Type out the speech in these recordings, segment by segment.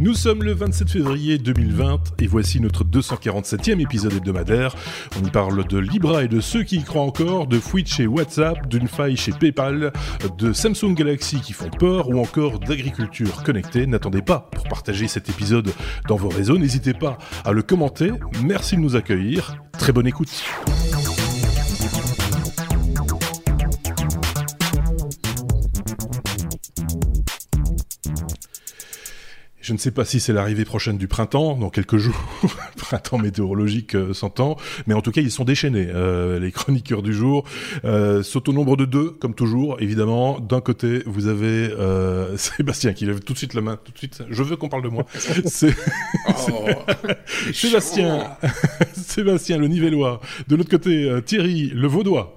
Nous sommes le 27 février 2020 et voici notre 247e épisode hebdomadaire. On y parle de Libra et de ceux qui y croient encore, de Twitch chez WhatsApp, d'une faille chez PayPal, de Samsung Galaxy qui font peur ou encore d'agriculture connectée. N'attendez pas pour partager cet épisode dans vos réseaux, n'hésitez pas à le commenter. Merci de nous accueillir. Très bonne écoute. Je ne sais pas si c'est l'arrivée prochaine du printemps, dans quelques jours, printemps météorologique euh, s'entend, mais en tout cas ils sont déchaînés, euh, les chroniqueurs du jour. Euh, au nombre de deux, comme toujours, évidemment. D'un côté, vous avez euh, Sébastien qui lève tout de suite la main, tout de suite. Je veux qu'on parle de moi. C'est oh, Sébastien, Sébastien le Nivellois. De l'autre côté, euh, Thierry le Vaudois.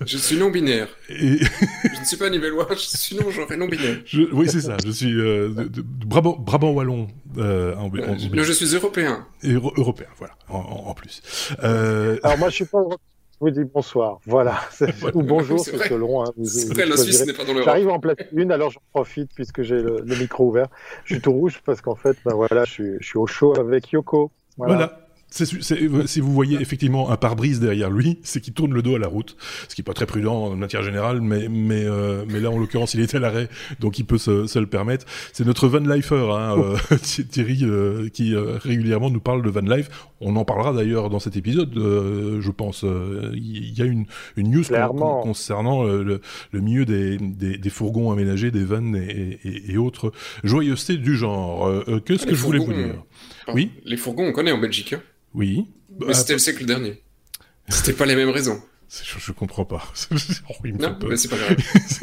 Je suis non-binaire. Et... je ne suis pas nivellois, je suis non, genre non-binaire. Oui, c'est ça. Je suis euh, de, Brabant, Brabant wallon. Euh, en, en, je suis européen. Et européen, voilà, en, plus. Euh... Alors moi, je suis pas. Je vous dis bonsoir. Voilà. Ou bonjour, c'est selon. Hein, c'est vrai, la Suisse n'est pas dans l'Europe. J'arrive en place une, alors j'en profite puisque j'ai le, le, micro ouvert. Je suis tout rouge parce qu'en fait, ben voilà, je suis, je suis au chaud avec Yoko. voilà. voilà. Euh, si vous voyez effectivement un pare-brise derrière lui, c'est qu'il tourne le dos à la route, ce qui est pas très prudent en matière générale, mais mais euh, mais là en l'occurrence il est à l'arrêt, donc il peut se, se le permettre. C'est notre van lifer, hein, oh. euh, Thierry, qui régulièrement nous parle de van life. On en parlera d'ailleurs dans cet épisode, je pense. Il y a une, une news concernant le, le, milieu des, des, des, fourgons aménagés, des vannes et, et, et autres joyeusetés du genre. Qu'est-ce que je voulais vous dire? Oui? Les fourgons, on connaît en Belgique. Hein. Oui. Mais bah, c'était le siècle dernier. C'était pas les mêmes raisons. Je, je comprends pas. non, mais c'est pas grave.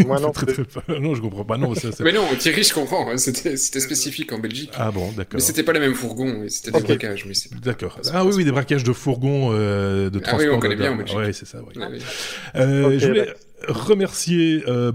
Moi non, très, très, très... non, je comprends pas. Non, ça, mais non, Thierry, je comprends. Hein. C'était spécifique en Belgique. Ah bon, d'accord. Mais c'était pas les mêmes fourgons. C'était des braquages. D'accord. Ah oui, oui, des braquages de fourgons euh, de transport. Ah oui, on connaît bien en Belgique. Oui, c'est ça. Oui. oui. Euh, je voulais remercier euh,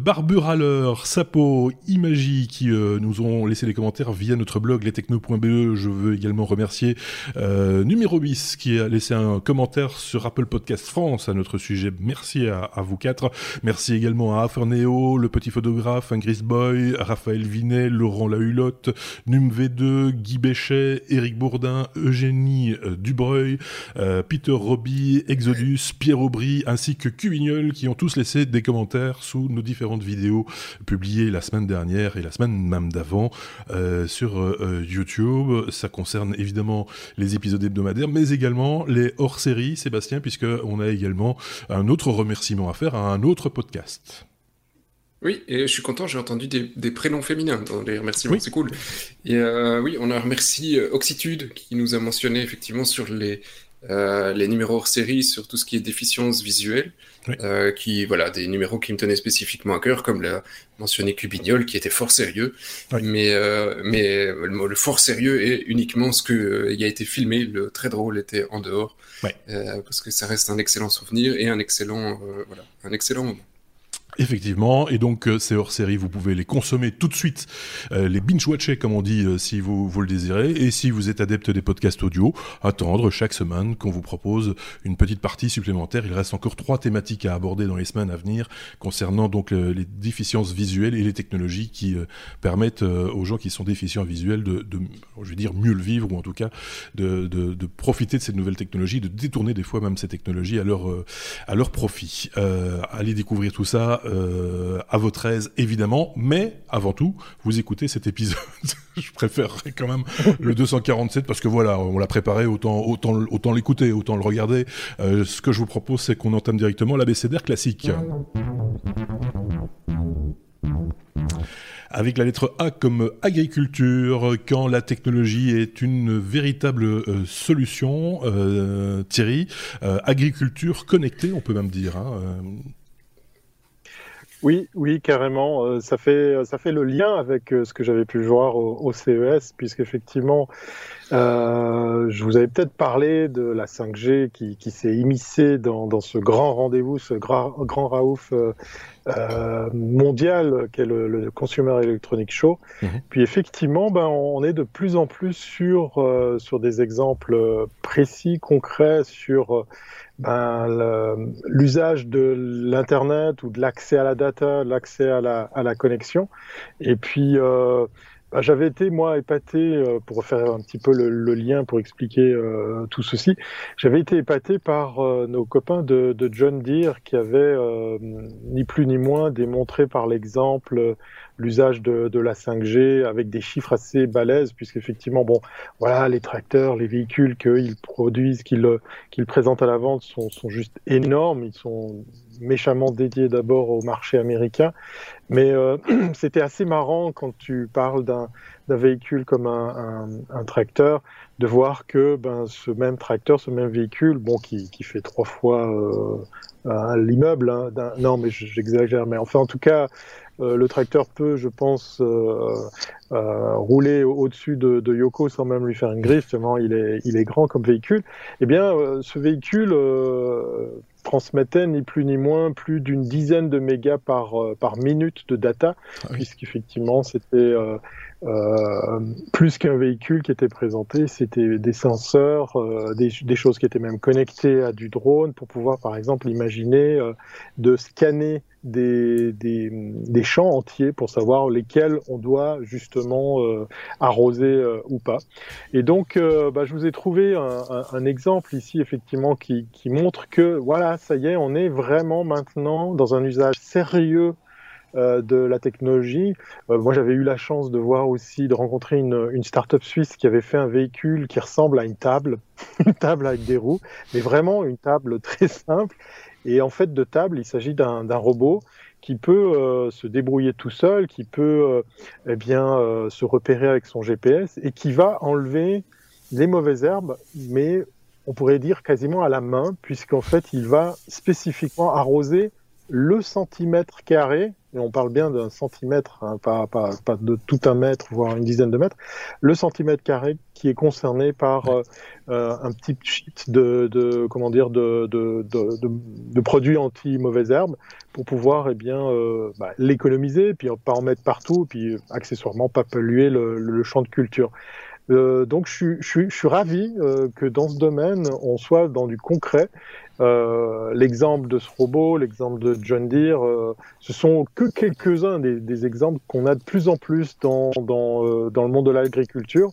Sapo, Imagi qui euh, nous ont laissé des commentaires via notre blog lestechno.be. Je veux également remercier euh, Numérobis qui a laissé un commentaire sur Apple Podcast France à notre sujet. Merci à, vous quatre. Merci également à Aferneo, le petit photographe, Ingris Boy, Raphaël Vinet, Laurent Lahulotte, NumV2, Guy Béchet, Éric Bourdin, Eugénie euh, Dubreuil, euh, Peter Roby, Exodus, Pierre Aubry ainsi que Cuvignol qui ont tous laissé des commentaires sous nos différentes vidéos publiées la semaine dernière et la semaine même d'avant euh, sur euh, euh, YouTube. Ça concerne évidemment les épisodes hebdomadaires, mais également les hors-séries, Sébastien, puisque on a également un autre remerciement à faire à un autre podcast. Oui, et je suis content, j'ai entendu des, prénoms féminins dans les remerciements, c'est cool. Et oui, on a remercié Oxitude qui nous a mentionné effectivement sur les, les numéros hors série, sur tout ce qui est déficience visuelle. Euh, qui voilà des numéros qui me tenaient spécifiquement à cœur, comme l'a mentionné Cubignol, qui était fort sérieux. Mais euh, mais le, fort sérieux est uniquement ce que euh, il a été filmé. Le très drôle était en dehors, parce que ça reste un excellent souvenir et un excellent voilà un excellent moment. Effectivement, et donc euh, ces hors-série, vous pouvez les consommer tout de suite, euh, les binge-watcher comme on dit euh, si vous, vous le désirez, et si vous êtes adepte des podcasts audio, attendre chaque semaine qu'on vous propose une petite partie supplémentaire. Il reste encore trois thématiques à aborder dans les semaines à venir concernant donc les déficiences visuelles et les technologies qui permettent aux gens qui sont déficients visuels de, je veux dire, mieux le vivre ou en tout cas de, profiter de ces nouvelles technologies, de détourner des fois même ces technologies à leur, à leur profit. allez découvrir tout ça euh, à votre aise évidemment, mais avant tout, vous écoutez cet épisode. je préférerais quand même le 247 parce que voilà, on l'a préparé, autant autant l'écouter, autant le regarder. Euh, ce que je vous propose, c'est qu'on entame directement l'abécédaire classique. Avec la lettre A comme agriculture, quand la technologie est une véritable euh, solution, Thierry, agriculture connectée, on peut même dire. Hein, oui, oui, carrément. Euh, ça fait ça fait le lien avec euh, ce que j'avais pu voir au, CES, puisqu'effectivement, euh, je vous avais peut-être parlé de la 5G qui, qui s'est immiscée dans, dans ce grand rendez-vous, ce grand, grand Raouf euh, mondial qu'est le, le, Consumer Electronic Show. Mhm. Puis effectivement, ben, on est de plus en plus sur, sur des exemples précis, concrets, sur ben, l'usage de l'Internet ou de l'accès à la data, l'accès à la, à la connexion. Et puis, euh, bah, j'avais été, moi, épaté, euh, pour faire un petit peu le, lien pour expliquer euh, tout ceci, j'avais été épaté par nos copains de, de, John Deere qui avaient, ni plus ni moins, démontré par l'exemple l'usage de, de, la 5G avec des chiffres assez balèzes, puisqu'effectivement, bon, voilà, les tracteurs, les véhicules qu'ils produisent, qu'ils qu'ils présentent à la vente sont, sont juste énormes. Ils sont méchamment dédiés d'abord au marché américain. Mais euh, c'était assez marrant quand tu parles d'un véhicule comme un, un, un, tracteur, de voir que ben, ce même tracteur, ce même véhicule, bon, qui, qui fait trois fois euh, l'immeuble, hein, non, mais j'exagère, mais enfin, en tout cas, euh, le tracteur peut, je pense, euh, euh, rouler au-dessus de, de, Yoko sans même lui faire une griffe, tellement il est, il est grand comme véhicule. Eh bien, ce véhicule transmettait ni plus ni moins plus d'une dizaine de mégas par, par minute de data, ah puisqu'effectivement c'était euh, plus qu'un véhicule qui était présenté, c'était des senseurs, euh, des, des, choses qui étaient même connectées à du drone pour pouvoir, par exemple, imaginer euh, de scanner des, des, des, champs entiers pour savoir lesquels on doit justement arroser ou pas. Et donc, bah, je vous ai trouvé un, un, un exemple ici, effectivement, qui, qui montre que, voilà, ça y est, on est vraiment maintenant dans un usage sérieux euh, de la technologie. Euh, moi, j'avais eu la chance de voir aussi, de rencontrer une, une start-up suisse qui avait fait un véhicule qui ressemble à une table, une table avec des roues, mais vraiment une table très simple. Et en fait, de table, il s'agit d'un robot qui peut euh, se débrouiller tout seul, qui peut eh bien se repérer avec son GPS et qui va enlever les mauvaises herbes, mais on pourrait dire quasiment à la main, puisqu'en fait, il va spécifiquement arroser le centimètre carré on parle bien d'un centimètre, hein, pas, pas, pas, de tout un mètre, voire une dizaine de mètres, le centimètre carré qui est concerné par euh, euh, un petit sheet de, de comment dire de, de, de, de produits anti mauvaises herbes pour pouvoir eh bien euh, bah, l'économiser, puis pas en mettre partout, puis accessoirement pas polluer le, le champ de culture. Euh, donc je, je, je, suis ravi euh, que dans ce domaine, on soit dans du concret euh, l'exemple de ce robot, l'exemple de John Deere, euh, ce sont que quelques-uns des, des, exemples qu'on a de plus en plus dans, dans, euh, dans le monde de l'agriculture.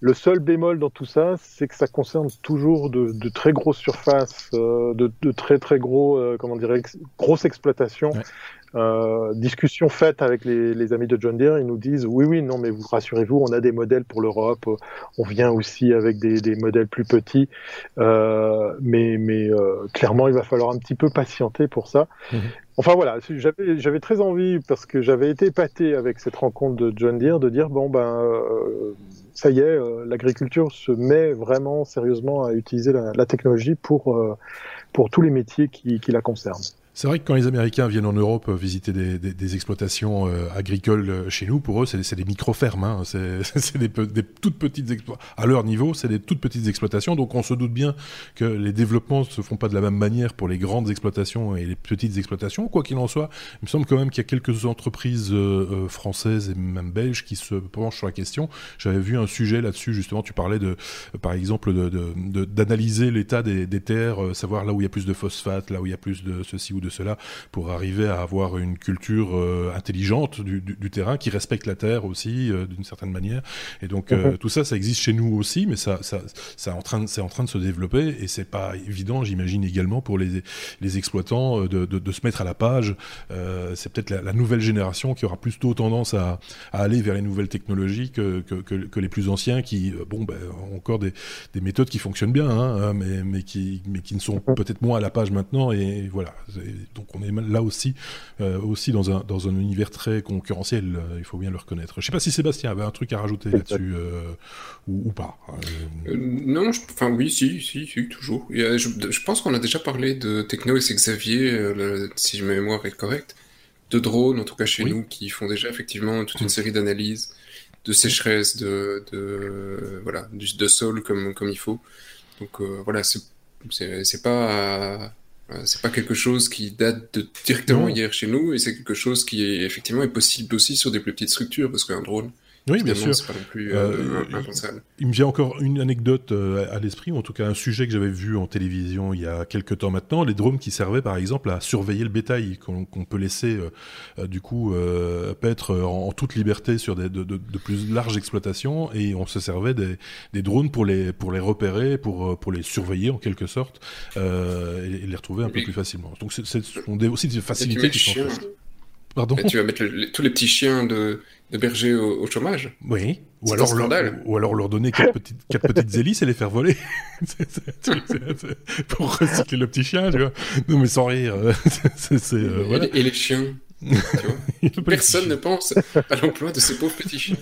Le seul bémol dans tout ça, c'est que ça concerne toujours de, de très grosses surfaces, euh, de, de, très très gros, comment dire, ex grosses exploitations. Euh, discussion faite avec les, les, amis de John Deere, ils nous disent oui, oui, non, mais vous rassurez-vous, on a des modèles pour l'Europe, on vient aussi avec des, des modèles plus petits, euh, mais, mais euh, clairement, il va falloir un petit peu patienter pour ça. Mmh. Enfin voilà, j'avais très envie, parce que j'avais été épaté avec cette rencontre de John Deere, de dire bon, ben, ça y est, l'agriculture se met vraiment sérieusement à utiliser la, la technologie pour, pour tous les métiers qui, qui la concernent. C'est vrai que quand les Américains viennent en Europe euh, visiter des, des, des exploitations euh, agricoles euh, chez nous, pour eux, c'est des micro-fermes. Hein. C'est des, des, toutes petites. À leur niveau, c'est des toutes petites exploitations. Donc on se doute bien que les développements ne se font pas de la même manière pour les grandes exploitations et les petites exploitations. Quoi qu'il en soit, il me semble quand même qu'il y a quelques entreprises françaises et même belges qui se penchent sur la question. J'avais vu un sujet là-dessus, justement, tu parlais de, par exemple, d'analyser de, de, l'état des, des terres, savoir là où il y a plus de phosphate, là où il y a plus de ceci ou de cela pour arriver à avoir une culture euh, intelligente du, du, du, terrain qui respecte la terre aussi euh, d'une certaine manière. Et donc euh, -hmm. tout ça, ça existe chez nous aussi, mais ça, ça, ça en train, c'est en train de se développer et c'est pas évident, j'imagine également pour les, les exploitants de, de, de se mettre à la page. c'est peut-être la, la, nouvelle génération qui aura plutôt tendance à, à aller vers les nouvelles technologies que, que, que, que les plus anciens qui, bon, ben, ont encore des, des méthodes qui fonctionnent bien, hein, mais, mais, qui, mais qui ne sont mm-hmm. peut-être moins à la page maintenant. Et voilà, donc on est là aussi, euh, aussi dans un, dans un univers très concurrentiel, euh, il faut bien le reconnaître. Je ne sais pas si Sébastien avait un truc à rajouter là-dessus euh, ou, ou, pas. Euh, non, je, enfin oui, si, si, si toujours. Je, je pense qu'on a déjà parlé de Techno et c'est Xavier, le, si ma mémoire est correcte, de drones, en tout cas chez oui. nous, qui font déjà effectivement toute une mmh. série d'analyses de sécheresse, de, de voilà, de sol comme comme il faut. Donc euh, voilà, c'est pas euh, c'est pas quelque chose qui date de directement non. hier chez nous, et c'est quelque chose qui est, effectivement est possible aussi sur des plus petites structures, parce qu'un drone, Oui, bien sûr. C'est pas non plus euh, impensable. Il me vient encore une anecdote euh, à l'esprit, ou en tout cas un sujet que j'avais vu en télévision il y a quelques temps maintenant, les drones qui servaient par exemple à surveiller le bétail, qu'on peut laisser euh, du coup paître en, toute liberté sur des, de, de, de, plus larges exploitations, et on se servait des, des, drones pour les, pour les repérer, pour, pour les surveiller en quelque sorte, et, et, les retrouver un peu plus facilement. Donc c'est aussi des facilités qui sont Pardon tu vas mettre tous les petits chiens de, de berger au, chômage. Oui. Ou alors, leur, ou alors leur donner quatre petites, quatre petites hélices et les faire voler. pour recycler le petit chien, tu vois. Non, mais sans rire. Euh, voilà. et, les chiens. Tu vois Personne ne pense à l'emploi de ces pauvres petits chiens.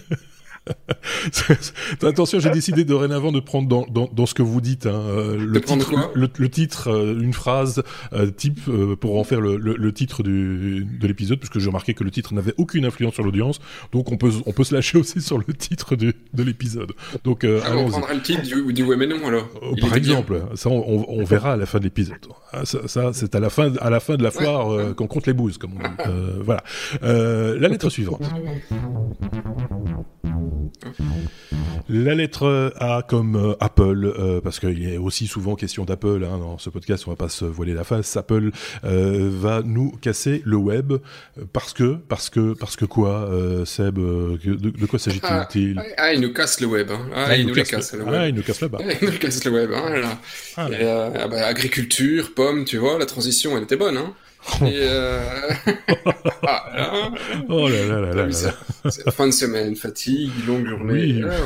Attention, j'ai décidé dorénavant de prendre dans, dans, dans, ce que vous dites hein, euh, le, titre, le, le, titre, euh, une phrase euh, type pour en faire le, le titre du, de l'épisode, puisque j'ai remarqué que le titre n'avait aucune influence sur l'audience, donc on peut, on peut se lâcher aussi sur le titre du, de l'épisode. Donc, ah, on prendra le titre du, du ouais mais non alors. par exemple, ça on, on, verra à la fin de l'épisode. Ah, ça, ça c'est à la fin, à la fin de la foire qu'on compte les bouses, comme on dit. voilà. la lettre suivante. La lettre A comme euh, Apple, euh, parce qu'il a aussi souvent question d'Apple hein, dans ce podcast, on va pas se voiler la face. Apple euh, va nous casser le web parce que, parce que, parce que quoi, Seb de, quoi s'agit-il ah, ah, il nous casse le web. Hein. Ah, il, nous, casse le web. Ah, il nous casse là-bas. il nous casse le web. Hein, ah, bah, agriculture, pommes, tu vois, la transition, elle était bonne. Hein. Et euh... ah, oh là là là là, là. Fin de semaine, fatigue, longue journée. Ah,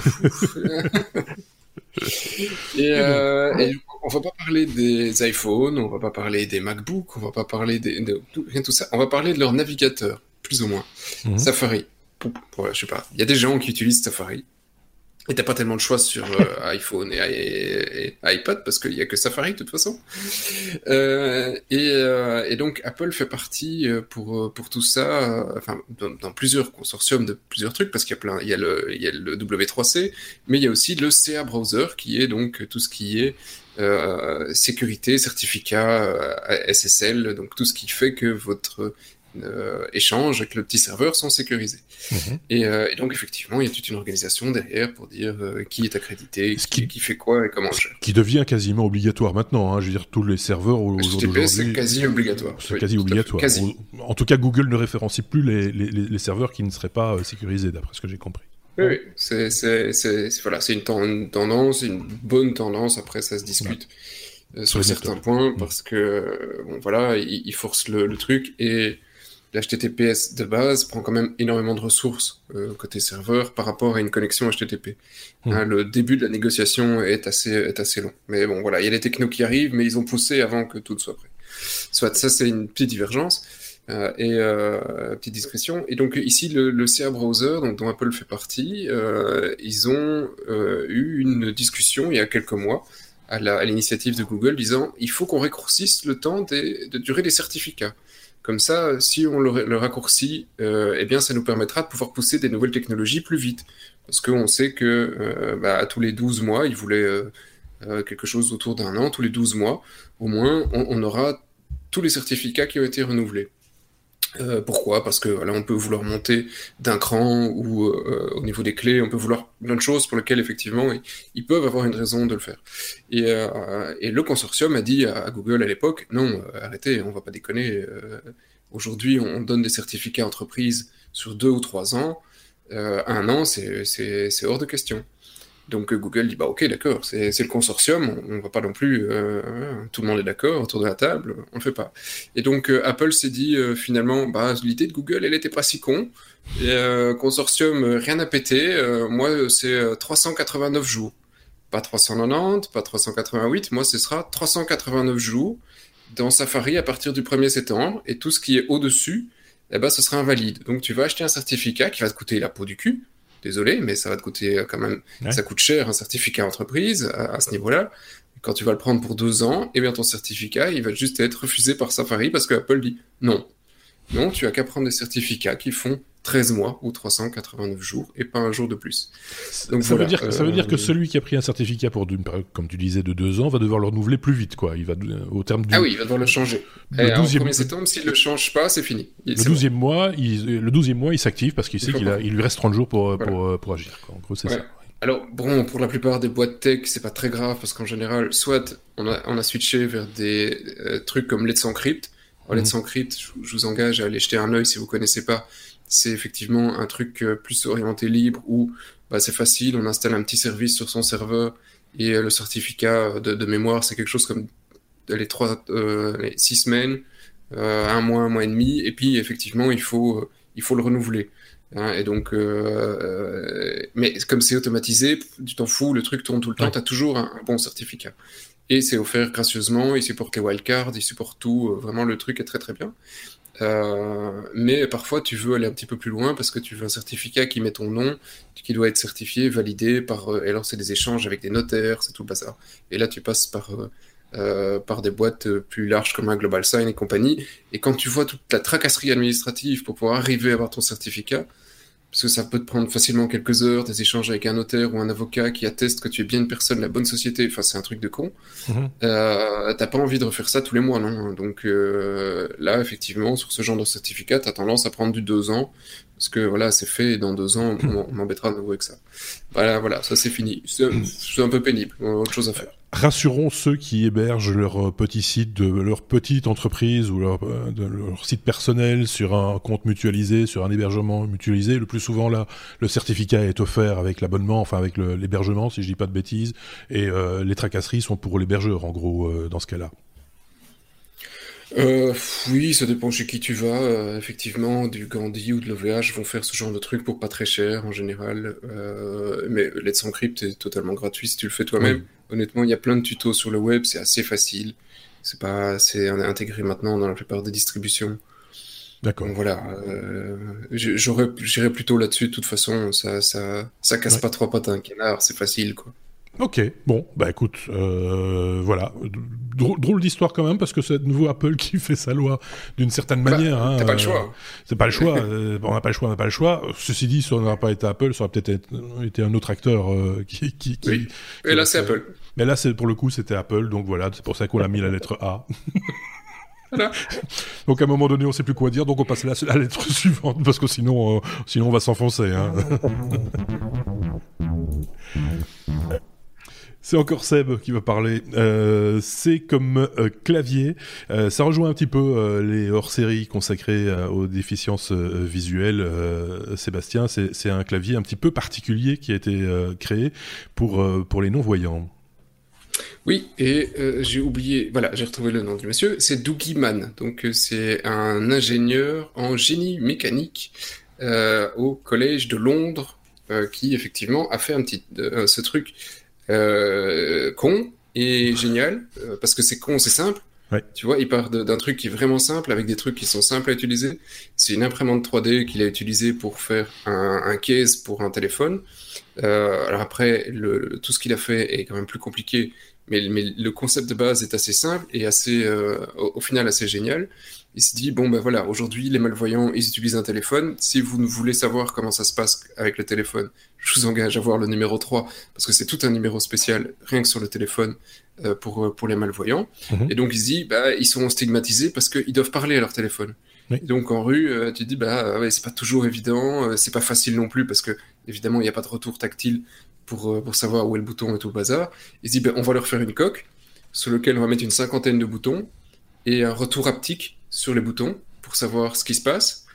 et, euh, et, on va pas parler des iPhones, on va pas parler des MacBooks, on va pas parler des, de, rien tout ça. On va parler de leur navigateur, plus ou moins. Mhm. Safari. je sais pas. Il y a des gens qui utilisent Safari. Et t'as pas tellement de choix sur euh, iPhone et, iPad parce qu'il y a que Safari de toute façon. Euh, et, euh, et, donc Apple fait partie euh, pour pour tout ça, enfin dans, dans, plusieurs consortiums de plusieurs trucs parce qu'il y a plein, il y a le il y a le W3C, mais il y a aussi le CA browser qui est donc tout ce qui est sécurité, certificat, SSL, donc tout ce qui fait que votre euh, échanges avec le petit serveur sont sécurisés. Mhm. Euh, et, donc, effectivement, il y a toute une organisation derrière pour dire euh, qui est accrédité, qui, qui, fait quoi et comment Qui devient quasiment obligatoire maintenant. Hein. Je veux dire, tous les serveurs aujourd'hui. c'est quasi obligatoire. C'est quasi obligatoire. En tout cas, Google ne référencie plus les, les, les serveurs qui ne seraient pas sécurisés, d'après ce que j'ai compris. Oui, c'est voilà, une, tendance, une bonne tendance. Après, ça se discute. sur certains points parce que bon voilà il, force le, le, truc et l'HTTPS de base prend quand même énormément de ressources euh, côté serveur par rapport à une connexion HTTP. Hmm. Hein, le début de la négociation est assez, est assez long. Mais bon, voilà, il y a les technos qui arrivent, mais ils ont poussé avant que tout soit prêt. Soit ça, c'est une petite divergence. Euh, et euh, petite discrétion. Et donc ici, le, le CA Browser, donc, dont Apple fait partie, euh, ils ont euh, eu une discussion il y a quelques mois à l'initiative de Google disant il faut qu'on raccourcisse le temps des, de durée des certificats. Comme ça, si on le, raccourcit, euh, eh bien, ça nous permettra de pouvoir pousser des nouvelles technologies plus vite. Parce qu'on sait que euh, bah, à tous les 12 mois, ils voulaient euh, euh, quelque chose autour d'un an, tous les 12 mois, au moins, on aura tous les certificats qui ont été renouvelés. Euh, pourquoi? Parce que voilà, on peut vouloir monter d'un cran ou euh, au niveau des clés, on peut vouloir plein de choses pour lesquelles effectivement ils, peuvent avoir une raison de le faire. Et, euh, et le consortium a dit à, Google à l'époque non, arrêtez, on va pas déconner. Aujourd'hui, on donne des certificats entreprises sur deux ou trois ans. un an, c'est hors de question. Donc euh, Google dit bah ok d'accord, c'est le consortium, on, ne va pas non plus, euh, tout le monde est d'accord autour de la table, on le fait pas. Et donc euh, Apple s'est dit finalement bah l'idée de Google elle était pas si con, consortium rien à péter, moi c'est 389 jours, pas 390, pas 388, moi ce sera 389 jours dans Safari à partir du 1er septembre, et tout ce qui est au-dessus, eh ben, ce sera invalide. Donc tu vas acheter un certificat qui va te coûter la peau du cul, désolé, mais ça va te coûter euh, quand même, ça coûte cher un certificat entreprise à, ce niveau-là. Quand tu vas le prendre pour deux ans, eh bien ton certificat, il va juste être refusé par Safari parce que Apple dit non. Non, tu as qu'à prendre des certificats qui font 13 mois ou 389 jours et pas un jour de plus. Donc, ça, veut dire, ça veut dire que celui qui a pris un certificat pour, comme tu disais, de deux ans va devoir le renouveler plus vite, quoi. Il va, au terme du... Ah oui, il va devoir le changer. Le 12e... septembre, s'il le change pas, c'est fini. le 12e mois, il, le 12e mois, il s'active parce qu'il sait qu'il il lui reste 30 jours pour, pour, pour, agir. En gros, c'est ça. Alors, bon, pour la plupart des boîtes tech, c'est pas très grave parce qu'en général, soit on a, on a switché vers des euh, trucs comme Let's Encrypt. Let's mhm. Encrypt, je, vous engage à aller jeter un œil si vous connaissez pas. C'est effectivement un truc euh, plus orienté libre où bah, c'est facile, on installe un petit service sur son serveur et euh, le certificat de, mémoire, c'est quelque chose comme les trois, les six semaines, un mois, un mois et demi, et puis effectivement, il faut, il faut le renouveler. Hein, et donc, euh, euh, mais comme c'est automatisé, tu t'en fous, le truc tourne tout le temps, tu as toujours un, bon certificat. Et c'est offert gracieusement, il supporte les wildcards, il supporte tout, euh, vraiment le truc est très très bien. Mais parfois tu veux aller un petit peu plus loin parce que tu veux un certificat qui met ton nom, qui doit être certifié, validé par. et alors c'est des échanges avec des notaires, c'est tout le bazar. Et là tu passes par euh, par des boîtes plus larges comme un Global Sign et compagnie. Et quand tu vois toute la tracasserie administrative pour pouvoir arriver à avoir ton certificat, parce que ça peut te prendre facilement quelques heures, des échanges avec un notaire ou un avocat qui atteste que tu es bien une personne, la bonne société, enfin c'est un truc de con. Mhm. Euh, t'as pas envie de refaire ça tous les mois, non Donc euh, là, effectivement, sur ce genre de certificat, t'as tendance à prendre du deux ans, parce que voilà, c'est fait, et dans deux ans, on, m'embêtera de nouveau avec ça. Voilà, voilà, ça c'est fini. C'est un peu pénible, autre chose à faire rassurons ceux qui hébergent leur euh, petit site de leur petite entreprise ou leur, euh, leur site personnel sur un compte mutualisé, sur un hébergement mutualisé. Le plus souvent là, le certificat est offert avec l'abonnement, enfin avec l'hébergement, si je dis pas de bêtises, et euh, les tracasseries sont pour l'hébergeur en gros dans ce cas-là. Euh, oui, ça dépend chez qui tu vas. Euh, effectivement, du Gandhi ou de l'OVH vont faire ce genre de truc pour pas très cher en général. Euh, mais Let's Encrypt est totalement gratuit si tu le fais toi-même. Honnêtement, il y a plein de tutos sur le web, c'est assez facile. C'est pas, c'est intégré maintenant dans la plupart des distributions. D'accord. Voilà, j'aurais, j'irais plutôt là-dessus. De toute façon, ça, ça, ça casse pas trois pattes à un canard, c'est facile, quoi. Ok, bon, bah écoute, euh, voilà, drôle, d'histoire quand même parce que c'est de nouveau Apple qui fait sa loi d'une certaine bah, manière. Hein, pas le choix. Euh, c'est pas le choix. euh, on n'a pas le choix, on n'a pas le choix. Ceci dit, si on n'aurait pas été Apple, ça aurait peut-être été un autre acteur euh, qui, qui, qui, oui. Et là, c'est Apple. Mais là, c'est pour le coup, c'était Apple, donc voilà, c'est pour ça qu'on a mis la lettre A. Voilà. Donc à un moment donné, on sait plus quoi dire, donc on passe à la, lettre suivante parce que sinon, euh, sinon on va s'enfoncer. Hein. C'est encore Seb qui va parler. Euh, c'est comme euh, clavier. Euh, ça rejoint un petit peu les hors-séries consacrées aux déficiences visuelles. Sébastien, c'est un clavier un petit peu particulier qui a été créé pour, les non-voyants. Oui, et j'ai oublié, voilà, j'ai retrouvé le nom du monsieur, c'est Dougie Mann. Donc c'est un ingénieur en génie mécanique au collège de Londres qui effectivement a fait ce truc euh, con et génial, euh, parce que c'est con, c'est simple. Tu vois, il part d'un truc qui est vraiment simple, avec des trucs qui sont simples à utiliser. C'est une imprimante 3D qu'il a utilisée pour faire un, un case pour un téléphone. Euh, alors après, le, tout ce qu'il a fait est quand même plus compliqué, mais, mais, le concept de base est assez simple et assez, euh, au, final, assez génial. Il se dit, bon ben voilà, aujourd'hui, les malvoyants, ils utilisent un téléphone. Si vous voulez savoir comment ça se passe avec le téléphone, je vous engage à voir le numéro 3, parce que c'est tout un numéro spécial, rien que sur le téléphone, euh, pour, euh, pour les malvoyants. Mhm. Et donc il se dit, bah, ils sont stigmatisés parce qu'ils doivent parler à leur téléphone. Donc en rue, euh, tu dis, bah ouais, c'est pas toujours évident, c'est pas facile non plus, parce que évidemment, il n'y a pas de retour tactile pour, pour savoir où est le bouton et tout le bazar. Il se dit, bah, on va leur faire une coque, sur lequel on va mettre une cinquantaine de boutons, et un retour haptique sur les boutons, pour savoir ce qui se passe.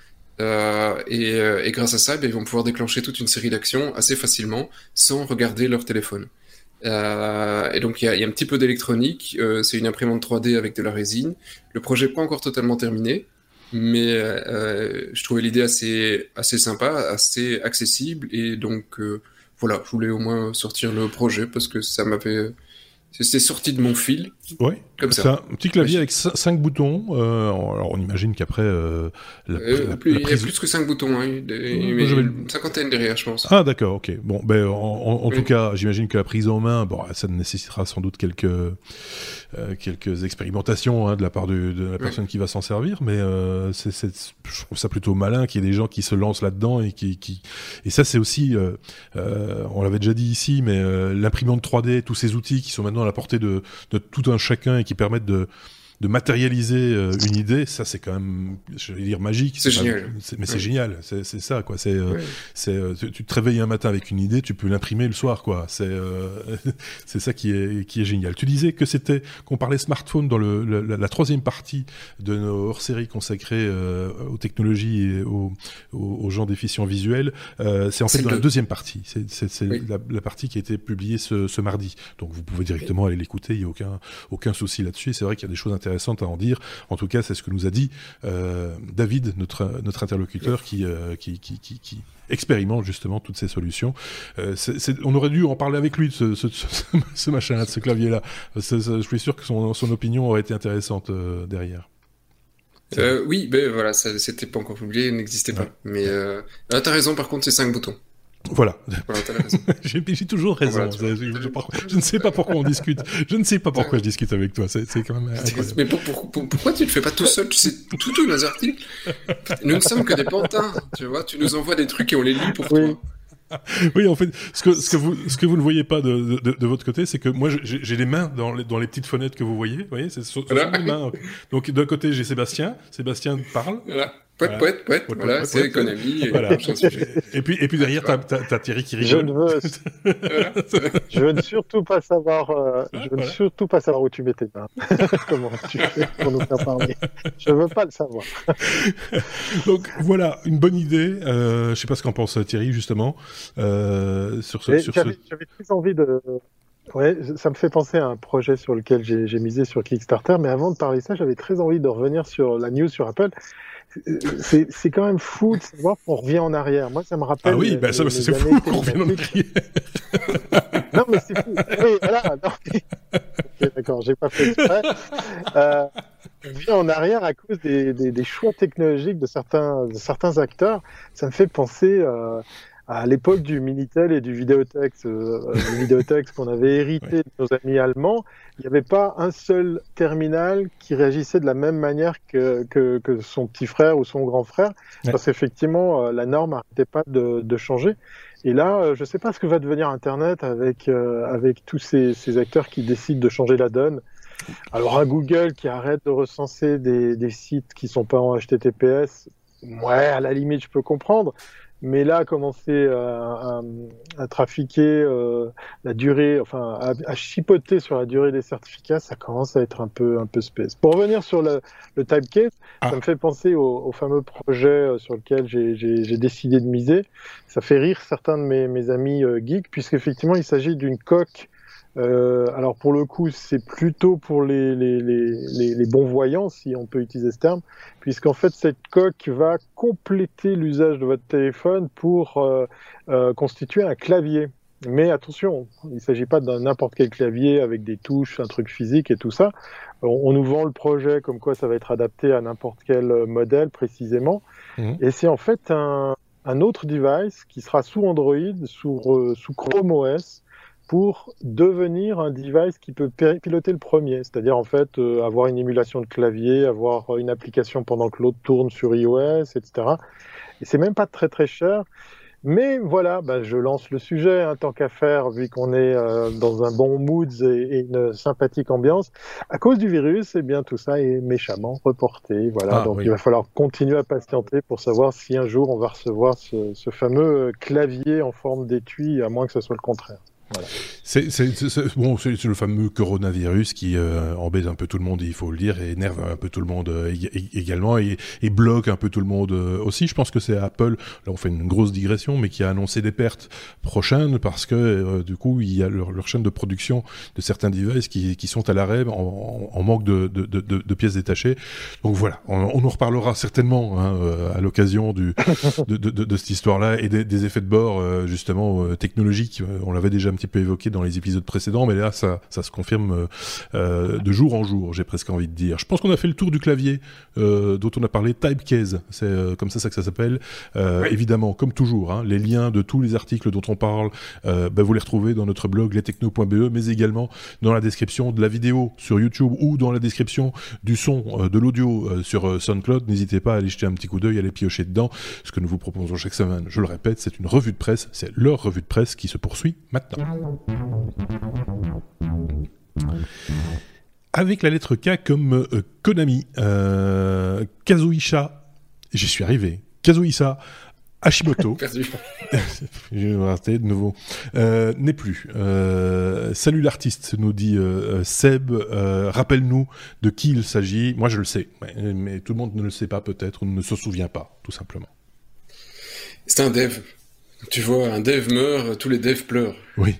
Euh, euh, et, grâce à ça, ben, ils vont pouvoir déclencher toute une série d'actions assez facilement sans regarder leur téléphone. Euh, et donc il y, a, un petit peu d'électronique, c'est une imprimante 3D avec de la résine. Le projet n'est pas encore totalement terminé, mais je trouvais l'idée assez, assez sympa, assez accessible, et donc voilà, je voulais au moins sortir le projet parce que ça m'avait... C'était sorti de mon fil Comme ça. C'est un petit clavier avec cinq boutons. Euh, alors on imagine qu'après euh, euh, il y a plus que cinq boutons. Hein. Il y a une cinquantaine derrière, je pense. Ah d'accord, ok. Bon, ben en, tout cas, j'imagine que la prise en main, bon, ça nécessitera sans doute quelques quelques expérimentations hein, de la part de, de la personne qui va s'en servir, mais c'est, je trouve ça plutôt malin qu'il y ait des gens qui se lancent là-dedans et qui, qui... et ça c'est aussi, on l'avait déjà dit ici, mais l'imprimante 3D, tous ces outils qui sont maintenant à la portée de, de tout un chacun et qui permettent de de matérialiser euh, une idée, ça c'est quand même, je vais dire magique. C'est génial. mais c'est génial, c'est ça quoi. C'est, euh, c'est, euh, tu, te réveilles un matin avec une idée, tu peux l'imprimer le soir quoi. C'est, c'est ça qui est qui est génial. Tu disais que c'était qu'on parlait smartphone dans le, la, troisième partie de nos hors-séries consacrées aux technologies et aux, aux, gens déficients visuels. c'est en fait dans la deuxième partie. C'est la, la, partie qui a été publiée ce, ce mardi. Donc vous pouvez directement aller l'écouter. Il y a aucun aucun souci là-dessus. C'est vrai qu'il y a des choses intéressantes intéressante à en dire. En tout cas, c'est ce que nous a dit euh, David, notre, notre interlocuteur, qui, euh, qui, qui, qui, expérimente justement toutes ces solutions. Euh, on aurait dû en parler avec lui, ce, ce, ce, machin-là, de ce clavier-là. Je suis sûr que son, son opinion aurait été intéressante derrière. oui, ben voilà, c'était pas encore publié, n'existait pas. Mais ah, t'as raison, par contre, c'est cinq boutons. Voilà. j'ai toujours raison. je, ne sais pas pourquoi on discute. Je ne sais pas pourquoi je discute avec toi. C'est quand même. Mais pourquoi tu ne le fais pas tout seul? Tu sais tout, tous nos articles. Nous ne sommes que des pantins. Tu vois, tu nous envoies des trucs et on les lit pour toi. oui, en fait, ce que, ce que vous, ce que vous ne voyez pas de, de, de votre côté, c'est que moi, j'ai les mains dans les, dans les petites fenêtres que vous voyez. Vous voyez, c'est sur, les mains. Donc, d'un côté, j'ai Sébastien. Sébastien parle. Voilà. Poète, poète, poète, voilà, c'est l'économie. Voilà. Et puis, et puis derrière, t'as, as, Thierry qui rigole. Je ne veux, je veux surtout pas savoir, euh, je veux surtout pas savoir où tu mets tes mains. Comment tu fais pour nous faire parler. Je veux pas le savoir. Donc, voilà, une bonne idée. Euh, je sais pas ce qu'en pense Thierry, justement, euh, sur ce, sur j'avais, ce... J'avais très envie de, Ouais, ça me fait penser à un projet sur lequel j'ai misé sur Kickstarter, mais avant de parler de ça, j'avais très envie de revenir sur la news sur Apple c'est quand même fou de savoir qu'on revient en arrière. Moi, ça me rappelle. Ah oui, ben ça, c'est fou qu'on revienne en arrière. non, mais c'est fou. Oui, voilà. ok, d'accord, j'ai pas fait exprès. Euh, on revient en arrière à cause des, des, des, choix technologiques de certains, de certains acteurs. Ça me fait penser. Euh, à l'époque du Minitel et du Vidéotex, euh, Vidéotex qu'on avait hérité de nos amis allemands, il n'y avait pas un seul terminal qui réagissait de la même manière que, que, que son petit frère ou son grand frère, parce qu'effectivement, euh, la norme n'arrêtait pas de, de, changer. Et là, euh, je ne sais pas ce que va devenir Internet avec, euh, avec tous ces, ces, acteurs qui décident de changer la donne. Alors, un Google qui arrête de recenser des, des sites qui sont pas en HTTPS, ouais, à la limite, je peux comprendre. Mais là, commencer à, à, trafiquer euh, la durée, enfin, à, chipoter sur la durée des certificats, ça commence à être un peu, un peu space. Pour revenir sur le, le typecase, ah. ça me fait penser au, au fameux projet euh, sur lequel j'ai décidé de miser. Ça fait rire certains de mes, mes amis euh, geeks, puisqu'effectivement, il s'agit d'une coque euh, alors pour le coup, c'est plutôt pour les, les, les, les, bons voyants, si on peut utiliser ce terme, puisqu'en fait cette coque va compléter l'usage de votre téléphone pour euh, euh, constituer un clavier. Mais attention, il ne s'agit pas d'un n'importe quel clavier avec des touches, un truc physique et tout ça. On, nous vend le projet comme quoi ça va être adapté à n'importe quel modèle précisément. Mmh. Et c'est en fait un, un, autre device qui sera sous Android, sous, euh, sous Chrome OS, pour devenir un device qui peut piloter le premier, c'est-à-dire en fait euh, avoir une émulation de clavier, avoir une application pendant que l'autre tourne sur iOS, etc. Et c'est même pas très très cher. Mais voilà, bah, je lance le sujet, hein, tant qu'à faire, vu qu'on est euh, dans un bon mood et, une sympathique ambiance. À cause du virus, eh bien tout ça est méchamment reporté. Voilà, ah, donc il va falloir continuer à patienter pour savoir si un jour on va recevoir ce, ce fameux clavier en forme d'étui, à moins que ce soit le contraire. Voilà. C'est bon, c'est le fameux coronavirus qui euh, embête un peu tout le monde, il faut le dire, et énerve un peu tout le monde euh, également, et, et, bloque un peu tout le monde euh, aussi. Je pense que c'est Apple, là on fait une grosse digression, mais qui a annoncé des pertes prochaines parce que du coup il y a leur, leur, chaîne de production de certains devices qui, qui sont à l'arrêt en, en, manque de, de, de, de, pièces détachées. Donc voilà, on, on en reparlera certainement hein, à l'occasion de, cette histoire-là et des, des, effets de bord justement technologiques. On l'avait déjà petit peu évoqué dans les épisodes précédents, mais là, ça, ça se confirme euh, de jour en jour, j'ai presque envie de dire. Je pense qu'on a fait le tour du clavier euh, dont on a parlé, Typecase, c'est euh, comme ça, ça que ça s'appelle. Euh, Évidemment, comme toujours, hein, les liens de tous les articles dont on parle, euh, bah, vous les retrouvez dans notre blog lestechno.be, mais également dans la description de la vidéo sur YouTube ou dans la description du son, de l'audio sur SoundCloud. N'hésitez pas à aller jeter un petit coup d'œil, à aller piocher dedans. Ce que nous vous proposons chaque semaine, je le répète, c'est une revue de presse, c'est leur revue de presse qui se poursuit maintenant. Avec la lettre K comme euh, Konami, euh, Kazuhisha, j'y suis arrivé, Kazuhisha Hashimoto, je vais rater de nouveau, euh, n'est plus. Euh, salut l'artiste, nous dit euh, Seb, rappelle-nous de qui il s'agit. Moi je le sais, mais, mais, tout le monde ne le sait pas peut-être, ne se souvient pas, tout simplement. C'est un dev. Tu vois, un dev meurt, tous les devs pleurent. Oui.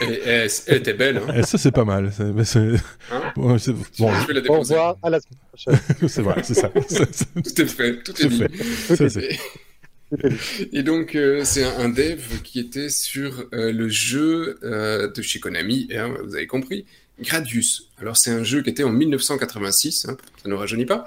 Et, et, elle était belle. Hein. Et ça, c'est pas mal. C'est, mais c'est... Hein bon, c'est... Bon, Je vais la Au revoir, à la semaine prochaine. c'est vrai, c'est ça. C'est, c'est- Tout est fait, tout est dit. fait. Ça, c'est- Et donc, euh, c'est un, un dev qui était sur euh, le jeu euh, de chez Konami, hein, vous avez compris, Gradius. Alors, c'est un jeu qui était en 1986, hein, ça ne rajeunit pas.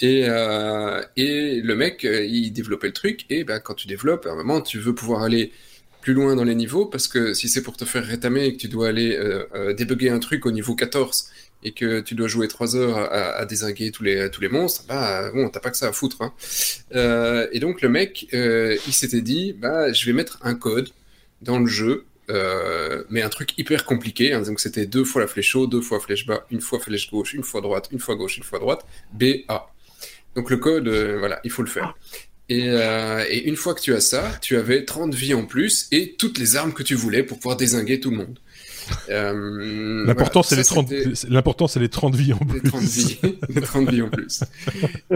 Et, euh, et le mec, euh, il développait le truc, et ben, quand tu développes, à un moment, tu veux pouvoir aller plus loin dans les niveaux, parce que si c'est pour te faire rétamer et que tu dois aller euh, euh, débugger un truc au niveau 14, et que tu dois jouer 3 heures à, désinguer tous les, tous les monstres, bah bon, t'as pas que ça à foutre. Hein. Et donc le mec, il s'était dit, bah je vais mettre un code dans le jeu, euh, mais un truc hyper compliqué. Hein, donc c'était deux fois la flèche haut, deux fois flèche bas, une fois flèche gauche, une fois droite, une fois gauche, une fois droite, B A. Donc le code, euh, voilà, il faut le faire. Et, euh, et une fois que tu as ça, tu avais 30 vies en plus et toutes les armes que tu voulais pour pouvoir désinguer tout le monde. Euh, L'important, voilà, c'est les ça, 30, c'était- c'est- l'important, c'est les 30 vies en les plus. 30 vies, les 30 vies en plus.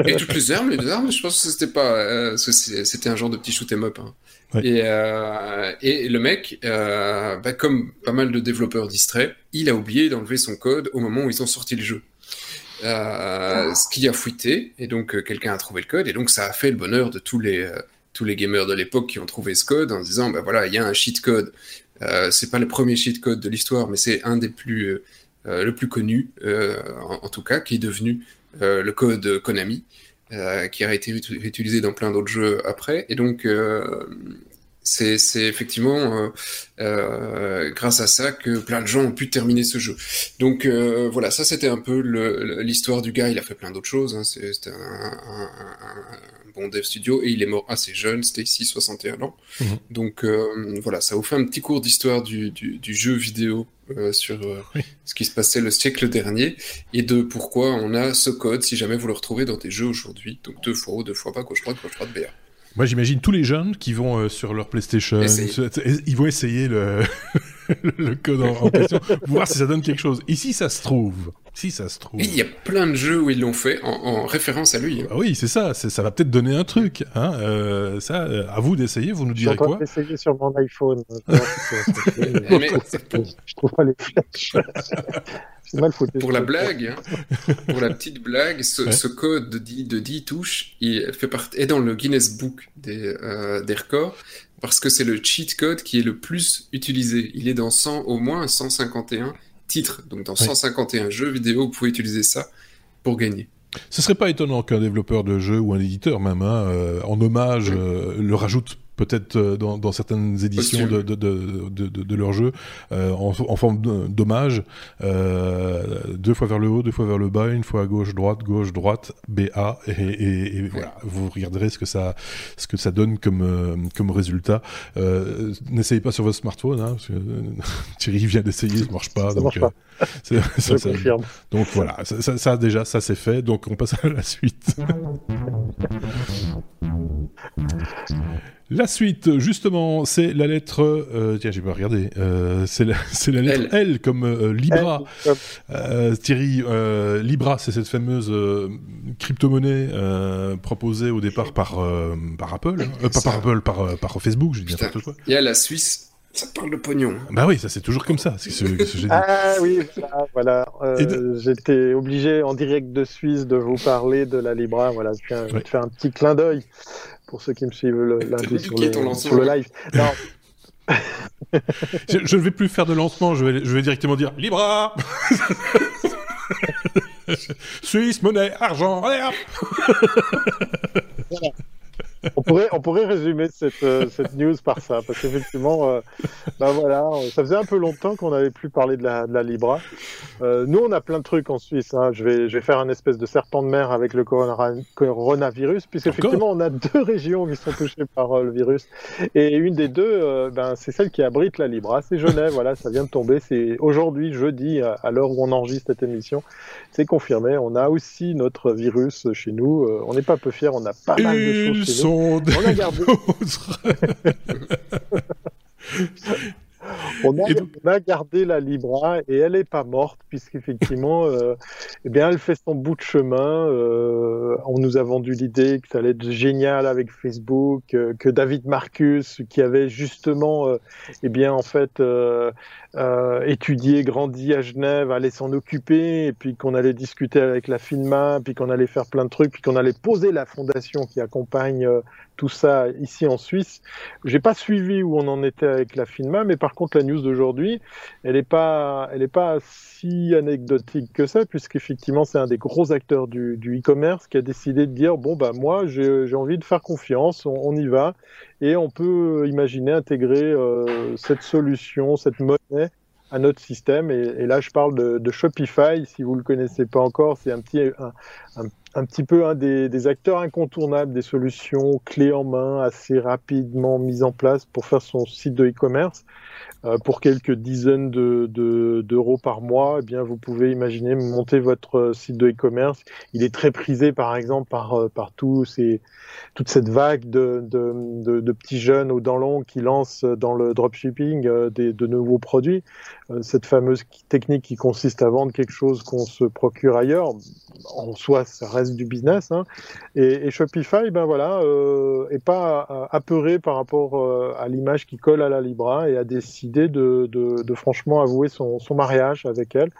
Et toutes les armes, les armes, je pense que c'était pas, euh, c'était un genre de petit shoot 'em up. Hein. Ouais. Et, euh, et le mec, euh, bah, comme pas mal de développeurs distraits, il a oublié d'enlever son code au moment où ils ont sorti le jeu. Ce qui a fuité, et donc quelqu'un a trouvé le code, et donc ça a fait le bonheur de tous les, tous les gamers de l'époque qui ont trouvé ce code en disant, bah voilà, il y a un cheat code. Euh, c'est pas le premier cheat code de l'histoire, mais c'est un des plus, euh, euh, le plus connu, en, tout cas, qui est devenu le code Konami, qui a été utilisé dans plein d'autres jeux après. Et donc, c'est effectivement grâce à ça que plein de gens ont pu terminer ce jeu. Donc voilà, ça c'était un peu l'histoire du gars. Il a fait plein d'autres choses. Hein. C'était un bon dev studio et il est mort assez jeune. Ici 61 ans. Mhm. Donc euh, voilà, ça vous fait un petit cours d'histoire du, du, du jeu vidéo euh, sur euh, Oui. ce qui se passait le siècle dernier et de pourquoi on a ce code si jamais vous le retrouvez dans des jeux aujourd'hui. Donc deux fois haut, deux fois bas, gauche droite, gauche droite, BA. Moi, j'imagine tous les jeunes qui vont sur leur PlayStation, ils vont essayer le, le code en, en question, pour voir si ça donne quelque chose. Ici, ça se trouve. Si ça se trouve. Et il y a plein de jeux où ils l'ont fait en, en référence à lui. hein. Ah oui, c'est ça. Ça va peut-être donner un truc. Hein. Euh, ça, euh, à vous d'essayer. Vous nous Je suis direz en train quoi? de l'essayer sur mon iPhone. si Mais je trouve pas les flèches. C'est mal foutu. pour la blague, hein, pour la petite blague, ce, Ouais. ce code de 10, de 10 touches il fait part, est dans le Guinness Book des, euh, des records parce que c'est le cheat code qui est le plus utilisé. Il est dans 100, au moins 151 titres. Donc dans Ouais. 151 jeux vidéo, vous pouvez utiliser ça pour gagner. Ce serait pas étonnant qu'un développeur de jeu ou un éditeur même, hein, euh, en hommage, euh, le rajoute peut-être euh, dans, dans certaines éditions de, de, de, de, de, de leur jeu, euh, en, en forme de- d'hommage, euh, deux fois vers le haut, deux fois vers le bas, une fois à gauche, droite, gauche, droite, BA, et, et, et voilà, vous regarderez ce que ça, ce que ça donne comme, euh, comme résultat. Euh, N'essayez pas sur votre smartphone, hein, parce que, Thierry vient d'essayer, ça marche pas. Ça donc, marche pas. euh, Je ça- ça- confirme. donc voilà, ça, ça- ça, déjà, ça c'est fait. Donc on passe à la suite. La suite, justement, c'est la lettre. euh, tiens, j'ai pas regardé. Euh, c'est la, lettre L, comme euh, Libra. Euh, Thierry, euh, Libra, c'est cette fameuse euh, crypto-monnaie euh, proposée au départ par, euh, par Apple. hein. Euh, pas Ça. par Apple, par, par Facebook, je dis n'importe quoi. Il y a la Suisse, ça parle de pognon. hein. Bah oui, ça c'est toujours comme ça. Ce, ce que j'ai dit. Ah oui, voilà. voilà. Euh, Et de- J'étais obligé en direct de Suisse de vous parler de la Libra. Voilà, je viens Ouais. de faire un petit clin d'œil pour ceux qui me suivent le, lundi sur le, lancement. sur le live. Non. je, ne vais plus faire de lancement, je vais, je vais directement dire Libra Suisse, monnaie, argent, allez on pourrait, on pourrait résumer cette, euh, cette news par ça, parce qu'effectivement, bah voilà, ça faisait un peu longtemps qu'on n'avait plus parlé de la, de la Libra. Euh, nous, on a plein de trucs en Suisse. Hein. Je, vais, je vais faire un espèce de serpent de mer avec le coronavirus, puisqu'effectivement, on a deux régions qui sont touchées par euh, le virus. Et une des deux, ben, c'est celle qui abrite la Libra, c'est Genève. Voilà, ça vient de tomber. C'est aujourd'hui, jeudi, à l'heure où on enregistre cette émission. C'est confirmé. On a aussi notre virus chez nous. on n'est pas peu fiers, on a pas mal de choses chez nous. On a gardé. on, a, gardé la Libra et elle n'est pas morte puisqu'effectivement, euh, eh bien, elle fait son bout de chemin. Euh, on nous a vendu l'idée que ça allait être génial avec Facebook, euh, que David Marcus, qui avait justement, eh bien, en fait, étudié, grandi à Genève, allait s'en occuper, et puis qu'on allait discuter avec la FINMA, puis qu'on allait faire plein de trucs, puis qu'on allait poser la fondation qui accompagne tout ça ici en Suisse. J'ai pas suivi où on en était avec la FINMA, mais par contre la news d'aujourd'hui, elle n'est pas, elle est pas si anecdotique que ça, puisqu'effectivement c'est un des gros acteurs du, e-commerce qui a décidé de dire bon bah moi j'ai envie de faire confiance, on, y va, et on peut imaginer intégrer euh, cette solution, cette monnaie à notre système. Et, là, je parle de, Shopify. Si vous le connaissez pas encore, c'est un petit, un, un petit peu un des, acteurs incontournables des solutions clés en main assez rapidement mises en place pour faire son site de e-commerce. Euh, pour quelques dizaines d'euros de, par mois, eh bien, vous pouvez imaginer monter votre site de e-commerce. Il est très prisé, par exemple, par, euh, par toute cette vague de, petits jeunes aux dents longues qui lancent dans le dropshipping euh, des, de nouveaux produits. cette fameuse technique qui consiste à vendre quelque chose qu'on se procure ailleurs. En soi, ça reste du business. Hein. Et, Shopify, ben voilà, euh, pas apeuré par rapport euh, à l'image qui colle à la Libra et a décidé de, franchement avouer son, mariage avec elle.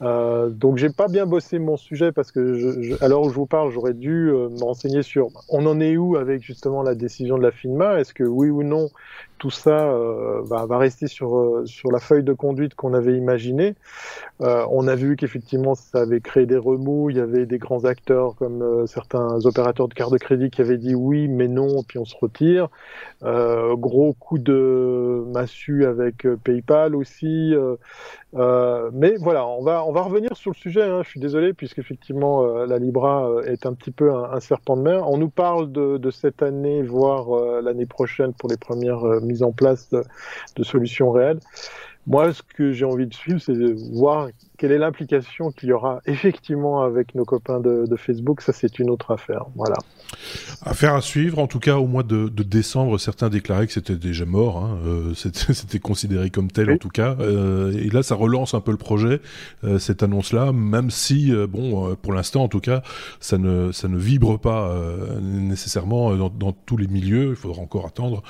Euh, donc j'ai pas bien bossé mon sujet parce que je, à l'heure où je vous parle, j'aurais dû euh, me renseigner sur on en est où avec justement la décision de la FINMA? Est-ce que oui ou non tout ça euh, va, va, rester sur, euh, sur la feuille de conduite qu'on avait imaginée. Euh, on a vu qu'effectivement, ça avait créé des remous. Il y avait des grands acteurs comme certains opérateurs de carte de crédit qui avaient dit oui, mais non, puis on se retire. gros coup de massue avec PayPal aussi. mais voilà, on va, on va revenir sur le sujet. Hein. Je suis désolé, puisqu'effectivement, la Libra est un petit peu un, serpent de mer. On nous parle de, de cette année, voire l'année prochaine pour les premières mise en place de, solutions réelles. Moi, ce que j'ai envie de suivre, c'est de voir quelle est l'implication qu'il y aura effectivement avec nos copains de, Facebook Ça, c'est une autre affaire. Voilà. Affaire à suivre. En tout cas, au mois de, décembre, certains déclaraient que c'était déjà mort. Hein. Euh, c'était considéré comme tel, en tout cas. Euh, et là, ça relance un peu le projet, euh, cette annonce-là, même si, bon, pour l'instant, en tout cas, ça ne, ça ne vibre pas nécessairement dans, tous les milieux. Il faudra encore attendre.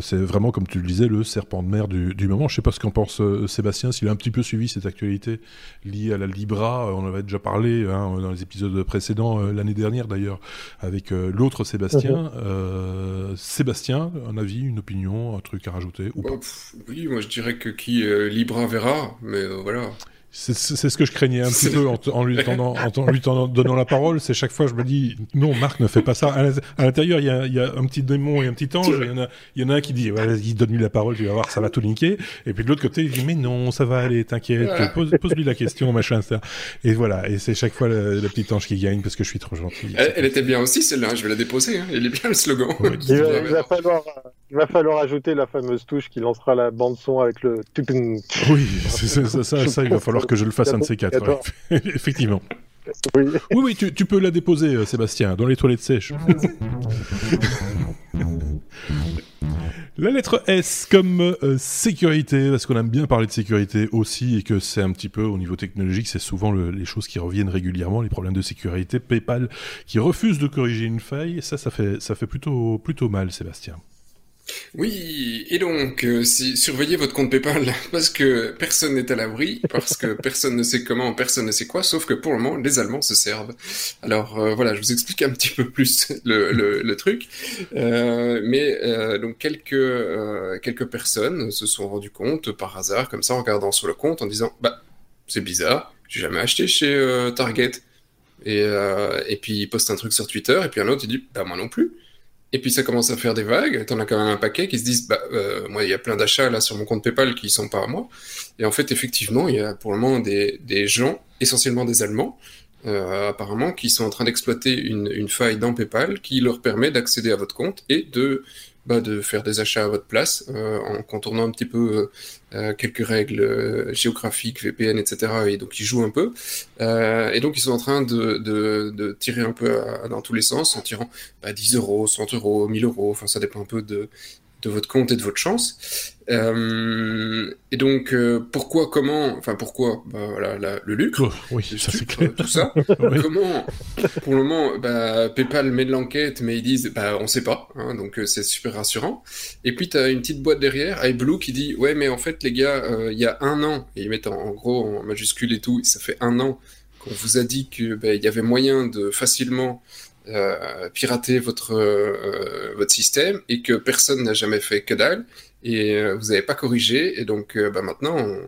c'est vraiment, comme tu le disais, le serpent de mer du, du moment. Je sais pas ce qu'en pense Sébastien, s'il a un petit peu suivi cette actualité lié à la Libra. Euh, on en avait déjà parlé hein, dans les épisodes précédents, euh, l'année dernière d'ailleurs, avec euh, l'autre Sébastien. Mhm. Sébastien, un avis, une opinion, un truc à rajouter ou pas? Oui, moi je dirais que qui Libra verra, mais voilà. C'est ce que je craignais un petit peu en, lui, tendant, en lui donnant la parole. C'est chaque fois je me dis non, Marc ne fait pas ça. À l'intérieur, il y a, y a, un petit démon et un petit ange. Il y en a, il y en a un qui dit ouais, vas-y, donne-lui la parole, tu vas voir, ça va tout linker. Et puis de l'autre côté, il dit mais non, ça va aller, t'inquiète, pose-lui la question, machin, ça. Et voilà. Et c'est chaque fois le, le, petit ange qui gagne parce que je suis trop gentil. Elle, était bien aussi celle-là. Je vais la déposer. Hein. Il est bien le slogan. il, va, il, va falloir, il va falloir ajouter la fameuse touche qui lancera la bande son avec le. Oui, ça, ça, ça, ça, il va falloir que je le fasse un de ces quatre. Effectivement. Oui, oui, tu, tu, peux la déposer, euh, Sébastien, dans les toilettes sèches. La lettre S comme euh, sécurité, parce qu'on aime bien parler de sécurité aussi et que c'est un petit peu au niveau technologique, c'est souvent les choses qui reviennent régulièrement, les problèmes de sécurité. PayPal qui refuse de corriger une faille, ça, ça fait, ça fait plutôt, plutôt mal, Sébastien. Oui, et donc, euh, si, surveillez votre compte PayPal, parce que personne n'est à l'abri, parce que personne ne sait comment, personne ne sait quoi, sauf que pour le moment, les Allemands se servent. Alors euh, voilà, je vous explique un petit peu plus le, truc. Euh, mais donc, quelques, quelques personnes se sont rendues compte, par hasard, comme ça, en regardant sur le compte, en disant, bah, c'est bizarre, j'ai jamais acheté chez Target. Et, et puis, ils postent un truc sur Twitter, et puis un autre, il dit, bah, moi non plus. Et puis ça commence à faire des vagues. T'en as quand même un paquet qui se disent, bah, euh, moi, il y a plein d'achats là sur mon compte PayPal qui sont pas à moi. Et en fait, effectivement, il y a pour le moment des, des gens, essentiellement des Allemands, euh, apparemment, qui sont en train d'exploiter une, une faille dans PayPal qui leur permet d'accéder à votre compte et de bah, de faire des achats à votre place euh, en contournant un petit peu euh, euh quelques règles euh, géographiques, VPN, etc. Et donc ils jouent un peu. Euh, et donc ils sont en train de, de, de tirer un peu dans tous les sens en tirant bah, 10 euros, 100 euros, 1000 euros. Enfin ça dépend un peu de, de votre compte et de votre chance. Euh, et donc, euh, pourquoi, comment, enfin pourquoi, bah, voilà, le lucre, oh, oui, ça c'est clair. tout ça. Comment, pour le moment, bah, PayPal met de l'enquête, mais ils disent, bah, on sait pas, hein, donc euh, c'est super rassurant. Et puis tu as une petite boîte derrière, iBlue, qui dit, ouais, mais en fait, les gars, euh, il y a un an, et ils mettent en, en, gros en majuscule et tout, ça fait un an qu'on vous a dit que bah, il y avait moyen de facilement euh, pirater votre euh, votre système et que personne n'a jamais fait que dalle et euh, vous n'avez pas corrigé et donc bah, maintenant on,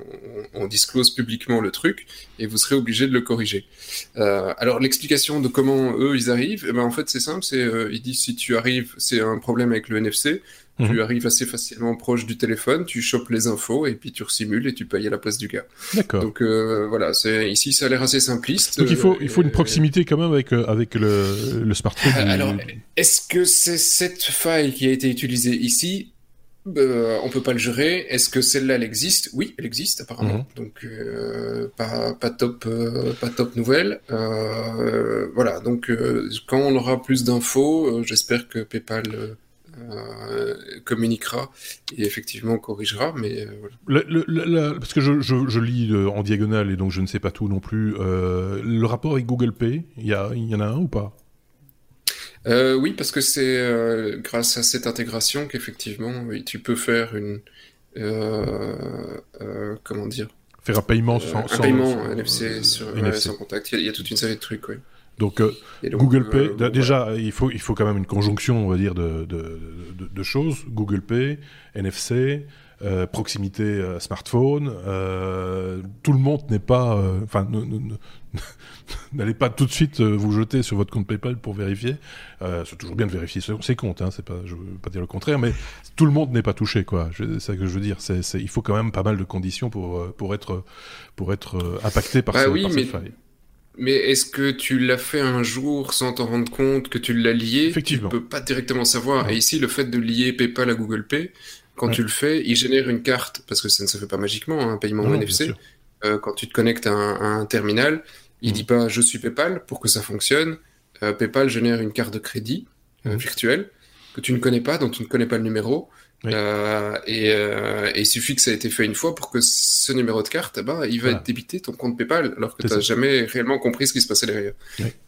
on, disclose publiquement le truc et vous serez obligé de le corriger. alors l'explication de comment eux ils arrivent, eh ben, en fait c'est simple, c'est ils disent si tu arrives, c'est un problème avec le NFC, tu mhm. arrives assez facilement proche du téléphone, tu chopes les infos et puis tu resimules et tu payes à la place du gars. D'accord. Donc euh, voilà, c'est ici ça a l'air assez simpliste. Donc il faut il faut une proximité quand même avec euh, avec le, le smartphone. Euh, alors est-ce que c'est cette faille qui a été utilisée ici? Euh, on peut pas le gérer. Est-ce que celle-là, elle existe? Oui, elle existe apparemment. Mhm. Donc euh, pas, pas top, pas top nouvelle. voilà. Donc quand on aura plus d'infos, j'espère que PayPal euh, communiquera et effectivement corrigera. Mais euh, parce que je, je, lis euh, en diagonale et donc je ne sais pas tout non plus. le rapport avec Google Pay, il y, y en a un ou pas? Oui, parce que c'est grâce à cette intégration qu'effectivement tu peux faire une comment dire? Faire un paiement sans, un paiement NFC sur, sans contact. Il y, a, il y, a, toute une série de trucs, oui. Donc, euh, Google Pay, euh, déjà, il, faut, il faut quand même une conjonction, on va dire, de, de, de, de choses. Google Pay, NFC, euh, proximité euh, smartphone. tout le monde n'est pas... Enfin, n'allez pas tout de suite vous jeter sur votre compte PayPal pour vérifier. c'est toujours bien de vérifier ses comptes, hein, c'est pas, je veux pas dire le contraire, mais tout le monde n'est pas touché, quoi. C'est ça que je veux dire. Il faut quand même pas mal de conditions pour, pour être, pour être impacté par, bah ce, oui, par mais... cette faille. Mais est-ce que tu l'as fait un jour sans t'en rendre compte que tu l'as lié? Effectivement. Tu peux pas directement savoir. Et ici, le fait de lier PayPal à Google Pay, quand tu le fais, il génère une carte, parce que ça ne se fait pas magiquement, hein, un paiement NFC. Euh, quand tu te connectes à un, terminal, il mm. dit pas je suis PayPal pour que ça fonctionne. Euh, PayPal génère une carte de crédit euh, mm. virtuelle que tu ne connais pas, dont tu ne connais pas le numéro. Euh, et, euh, et, il suffit que ça ait été fait une fois pour que ce numéro de carte, bah, il va être débité ton compte PayPal, alors que tu n'as jamais réellement compris ce qui se passait derrière.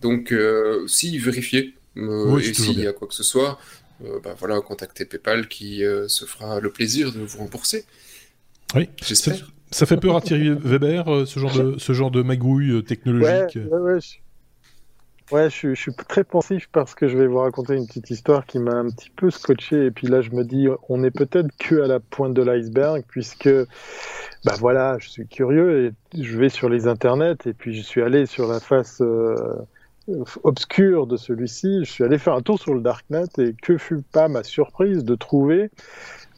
Donc, euh, si vérifier, euh, et s'il y a quoi que ce soit, euh, bah, voilà, contactez PayPal qui euh, se fera le plaisir de vous rembourser. Oui, j'espère. Ça, ça, fait peur à Thierry Weber, ce genre de, ce genre de magouille technologique. Ouais, ouais, ouais. Ouais, je, je, suis très pensif parce que je vais vous raconter une petite histoire qui m'a un petit peu scotché. Et puis là, je me dis, on est peut-être que à la pointe de l'iceberg, puisque, bah voilà, je suis curieux et je vais sur les internets et puis je suis allé sur la face euh, obscure de celui-ci. Je suis allé faire un tour sur le darknet et que fut pas ma surprise de trouver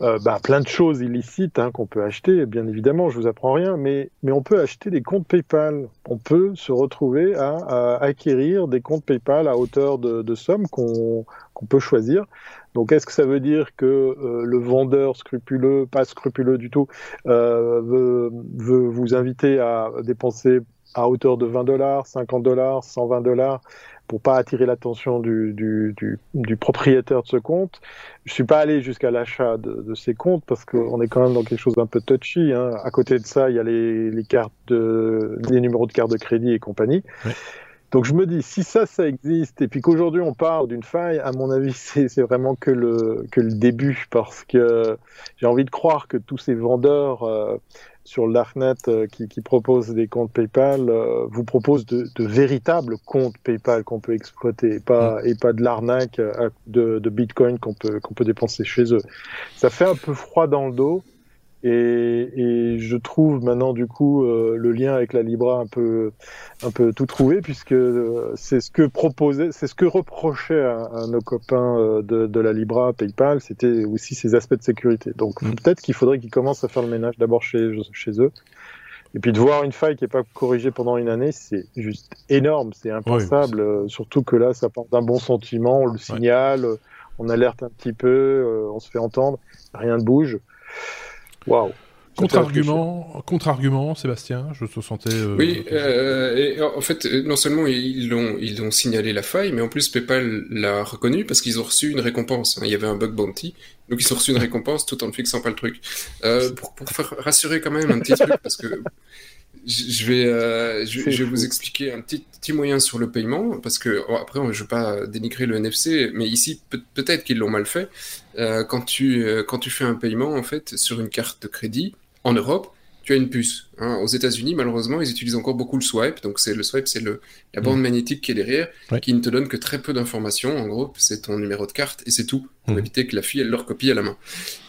euh, bah, plein de choses illicites hein, qu'on peut acheter, bien évidemment, je vous apprends rien, mais, mais on peut acheter des comptes PayPal. On peut se retrouver à, acquérir des comptes PayPal à hauteur de, sommes qu'on qu'on peut choisir. Donc, est-ce que ça veut dire que euh, le vendeur scrupuleux, pas scrupuleux du tout, euh, veut, veut vous inviter à dépenser à hauteur de 20 dollars, 50 dollars, 120 dollars pour pas attirer l'attention du, du, du, du, propriétaire de ce compte. Je suis pas allé jusqu'à l'achat de, de, ces comptes parce qu'on est quand même dans quelque chose d'un peu touchy. Hein. À côté de ça, il y a les, les cartes, de, les numéros de carte de crédit et compagnie. Donc je me dis, si ça, ça existe, et puis qu'aujourd'hui on parle d'une faille, à mon avis, c'est vraiment que le, que le début, parce que j'ai envie de croire que tous ces vendeurs euh, sur le darknet euh, qui, qui, proposent des comptes PayPal euh, vous proposent de, de, véritables comptes PayPal qu'on peut exploiter, et pas, mm. et pas de l'arnaque de, de Bitcoin qu'on peut, qu'on peut dépenser chez eux. Ça fait un peu froid dans le dos. Et, et, je trouve maintenant du coup euh, le lien avec la Libra un peu un peu tout trouvé puisque euh, c'est ce que proposait c'est ce que reprochait à, nos copains euh, de, de, la Libra PayPal c'était aussi ces aspects de sécurité. Donc mm. peut-être qu'il faudrait qu'ils commencent à faire le ménage d'abord chez chez eux. Et puis de voir une faille qui est pas corrigée pendant une année c'est juste énorme c'est impensable. surtout que là ça part d'un bon sentiment on le signale on alerte un petit peu on se fait entendre rien ne bouge Waouh Contre-argument, contre-argument, Sébastien, je te sentais. Euh, oui, euh, et en fait, non seulement ils l'ont, ils ont signalé la faille, mais en plus PayPal l'a reconnu parce qu'ils ont reçu une récompense. Il y avait un bug bounty, donc ils ont reçu une récompense tout en ne fixant pas le truc. Euh, pour, pour faire rassurer quand même un petit truc, parce que je vais, euh, je, vais vous expliquer un petit, petit moyen sur le paiement, parce que après, je ne veux pas dénigrer le NFC, mais ici, peut-être qu'ils l'ont mal fait. Euh, quand, tu, euh, quand tu fais un paiement, en fait, sur une carte de crédit, en Europe, tu as une puce. Hein. Aux États-Unis, malheureusement, ils utilisent encore beaucoup le swipe. Donc, c'est le swipe, c'est le, la bande mm. magnétique qui est derrière, qui ne te donne que très peu d'informations. En gros, c'est ton numéro de carte et c'est tout. Pour mm. éviter que la fille, elle leur copie à la main.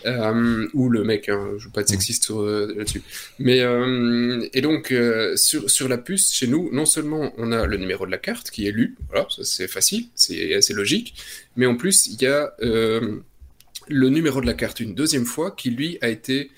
Euh, ou le mec, hein, je veux pas être mm. sexiste euh, là-dessus. Mais, euh, et donc, euh, sur, sur la puce, chez nous, non seulement on a le numéro de la carte qui est lu, voilà, c'est facile, c'est assez logique, mais en plus, il y a le numéro de la carte une deuxième fois qui, lui, a été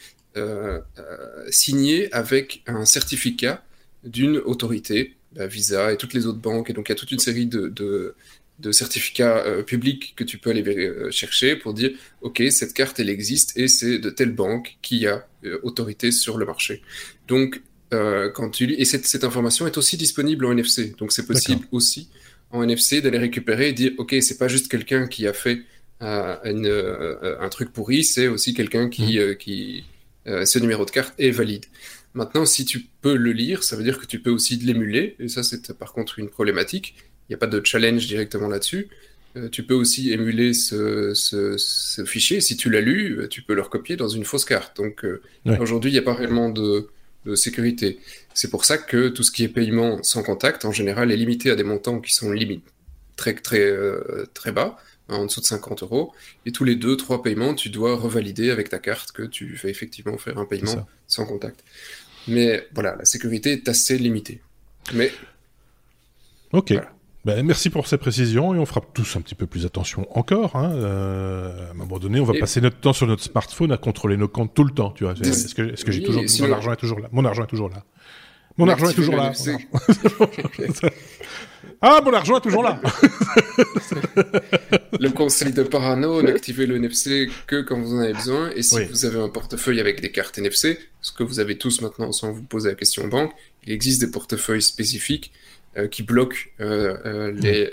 signé avec un certificat d'une autorité, la Visa et toutes les autres banques. Et donc il y a toute une série de, de, certificats euh, publics que tu peux aller chercher pour dire, OK, cette carte, elle existe et c'est de telle banque qui a autorité sur le marché. Donc, quand tu et cette, cette, information est aussi disponible en NFC. Donc c'est possible aussi en NFC d'aller récupérer et dire, OK, c'est pas juste quelqu'un qui a fait un truc pourri, c'est aussi quelqu'un qui, mmh. qui, euh, ce numéro de carte est valide. Maintenant, si tu peux le lire, ça veut dire que tu peux aussi l'émuler, et ça c'est par contre une problématique. Il n'y a pas de challenge directement là-dessus. Euh, tu peux aussi émuler ce, fichier. Si tu l'as lu, euh, tu peux le recopier dans une fausse carte. Donc aujourd'hui, il n'y a pas réellement de, sécurité. C'est pour ça que tout ce qui est paiement sans contact, en général, est limité à des montants qui sont limite très très très bas en dessous de 50 euros. Et tous les deux, trois paiements, tu dois revalider avec ta carte que tu fais effectivement faire un paiement sans contact. Mais voilà, la sécurité est assez limitée. Mais. Ok. Ben, merci pour ces précisions et on fera tous un petit peu plus attention encore. Hein. Euh, à un moment donné, on va passer notre temps sur notre smartphone à contrôler nos comptes tout le temps. Tu vois Est-ce que, est-ce que j'ai toujours mon argent est toujours là Mon argent est toujours là. Mon argent est toujours là. Ah, mon argent est toujours là. le conseil de Parano, n'activez le NFC que quand vous en avez besoin. Et si vous avez un portefeuille avec des cartes NFC, ce que vous avez tous maintenant sans vous poser la question banque, il existe des portefeuilles spécifiques euh, qui bloquent euh, euh, les,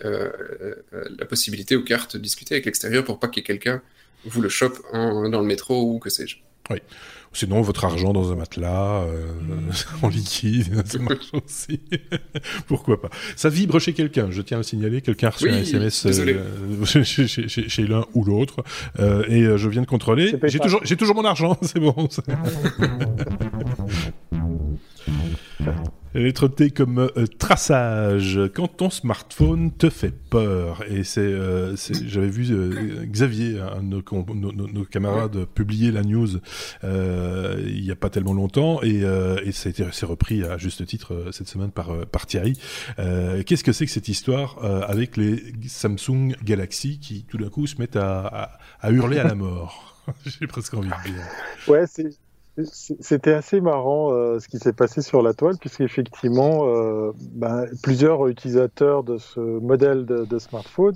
la possibilité aux cartes de discuter avec l'extérieur pour pas qu'il y ait quelqu'un vous le chope dans le métro ou que sais-je. Oui. Sinon, votre argent dans un matelas, euh, en liquide, ça marche aussi. Pourquoi pas Ça vibre chez quelqu'un, je tiens à le signaler. Quelqu'un a reçu un SMS euh, chez, chez, chez l'un ou l'autre. Euh, et euh, je viens de contrôler. J'ai toujours, j'ai toujours mon argent, c'est bon. Lettre T comme euh, traçage. Quand ton smartphone te fait peur, et c'est, euh, j'avais vu euh, Xavier, un de nos, camarades, publier la news il n'y a pas tellement longtemps, et, et ça a été c'est repris à juste titre cette semaine par, par Thierry. qu'est-ce que c'est que cette histoire avec les Samsung Galaxy qui tout d'un coup se mettent à, à, à hurler à la mort? J'ai presque envie de dire. Ouais, c'est c'était assez marrant euh, ce qui s'est passé sur la toile, puisqu'effectivement, euh, ben, plusieurs utilisateurs de ce modèle de, smartphone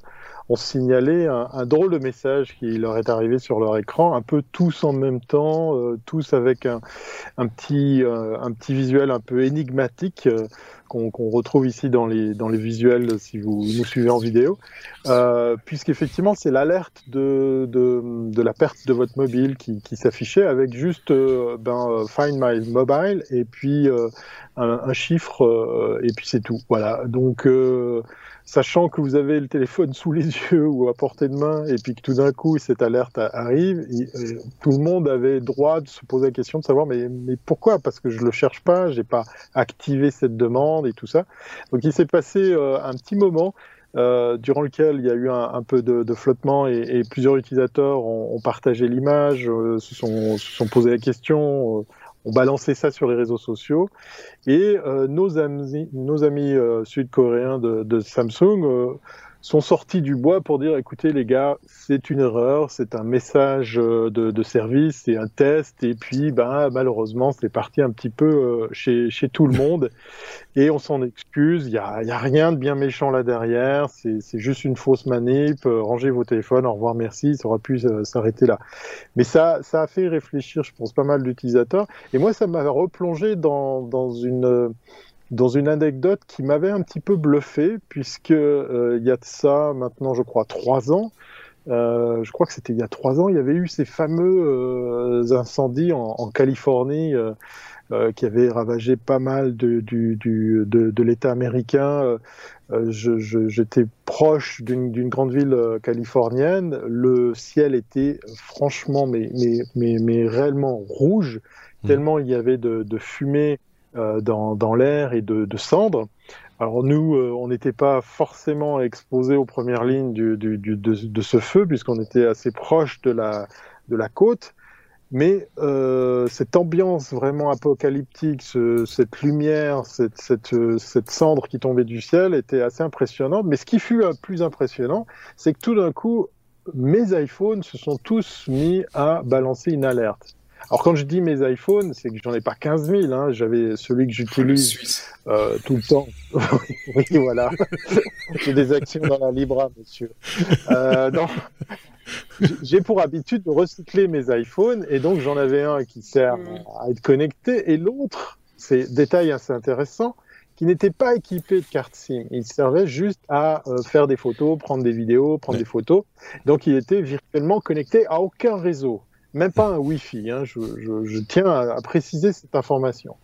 ont signalé un, drôle de message qui leur est arrivé sur leur écran, un peu tous en même temps, euh, tous avec un, petit, un petit visuel un peu énigmatique qu'on retrouve ici dans les, dans les visuels si vous nous suivez en vidéo, euh, puisqu'effectivement c'est l'alerte de, de, de, la perte de votre mobile qui, qui s'affichait avec juste euh, ben, Find My Mobile et puis euh, un, un, chiffre et puis c'est tout. Voilà. Donc sachant que vous avez le téléphone sous les yeux ou à portée de main, et puis que tout d'un coup cette alerte arrive, euh, tout le monde avait droit de se poser la question de savoir mais, pourquoi? Parce que je le cherche pas, j'ai pas activé cette demande et tout ça. Donc il s'est passé euh, un petit moment. Euh, durant lequel il y a eu un, peu de, flottement et, plusieurs utilisateurs ont, partagé l'image, se, sont, se sont posé la question, on balançait ça sur les réseaux sociaux. Et euh, nos amis, euh, sud-coréens de, de, Samsung euh, sont sortis du bois pour dire écoutez les gars, c'est une erreur, c'est un message euh, de, de service, c'est un test, et puis ben, malheureusement c'est parti un petit peu euh, chez, chez tout le monde, et on s'en excuse, il n'y a, y a rien de bien méchant là derrière, c'est juste une fausse manip, euh, rangez vos téléphones, au revoir, merci, ça aurait pu s'arrêter là. Mais ça, ça a fait réfléchir, je pense, pas mal d'utilisateurs, et moi ça m'a replongé dans, dans une dans une anecdote qui m'avait un petit peu bluffé, puisque euh, il y a de ça maintenant, je crois, trois ans. Euh, je crois que c'était il y a trois ans, il y avait eu ces fameux euh, incendies en, en Californie qui avaient ravagé pas mal de, du, du, de, de l'État américain. J'étais proche d'une grande ville californienne. Le ciel était franchement, mais, mais, mais, mais réellement rouge, mmh. tellement il y avait de, de fumée dans, dans l'air et de, cendres. Alors nous, euh, on n'était pas forcément exposés aux premières lignes de, ce feu, puisqu'on était assez proche de la, côte. Mais euh, cette ambiance vraiment apocalyptique, ce, cette lumière, cette, cendre qui tombait du ciel était assez impressionnante. Mais ce qui fut plus impressionnant, c'est que tout d'un coup, mes iPhones se sont tous mis à balancer une alerte. Alors quand je dis mes iPhones, c'est que j'en ai pas 15 000. Hein. J'avais celui que j'utilise euh, tout le temps. oui, voilà. J'ai des actions dans la Libra, monsieur. Euh, J'ai pour habitude de recycler mes iPhones et donc j'en avais un qui sert mm. à être connecté et l'autre, c'est détail assez intéressant, qui n'était pas équipé de carte SIM. Il servait juste à euh, faire des photos, prendre des vidéos, prendre des photos. Donc il était virtuellement connecté à aucun réseau même pas un Wi-Fi. Hein, je, je, je, tiens à, à, préciser cette information.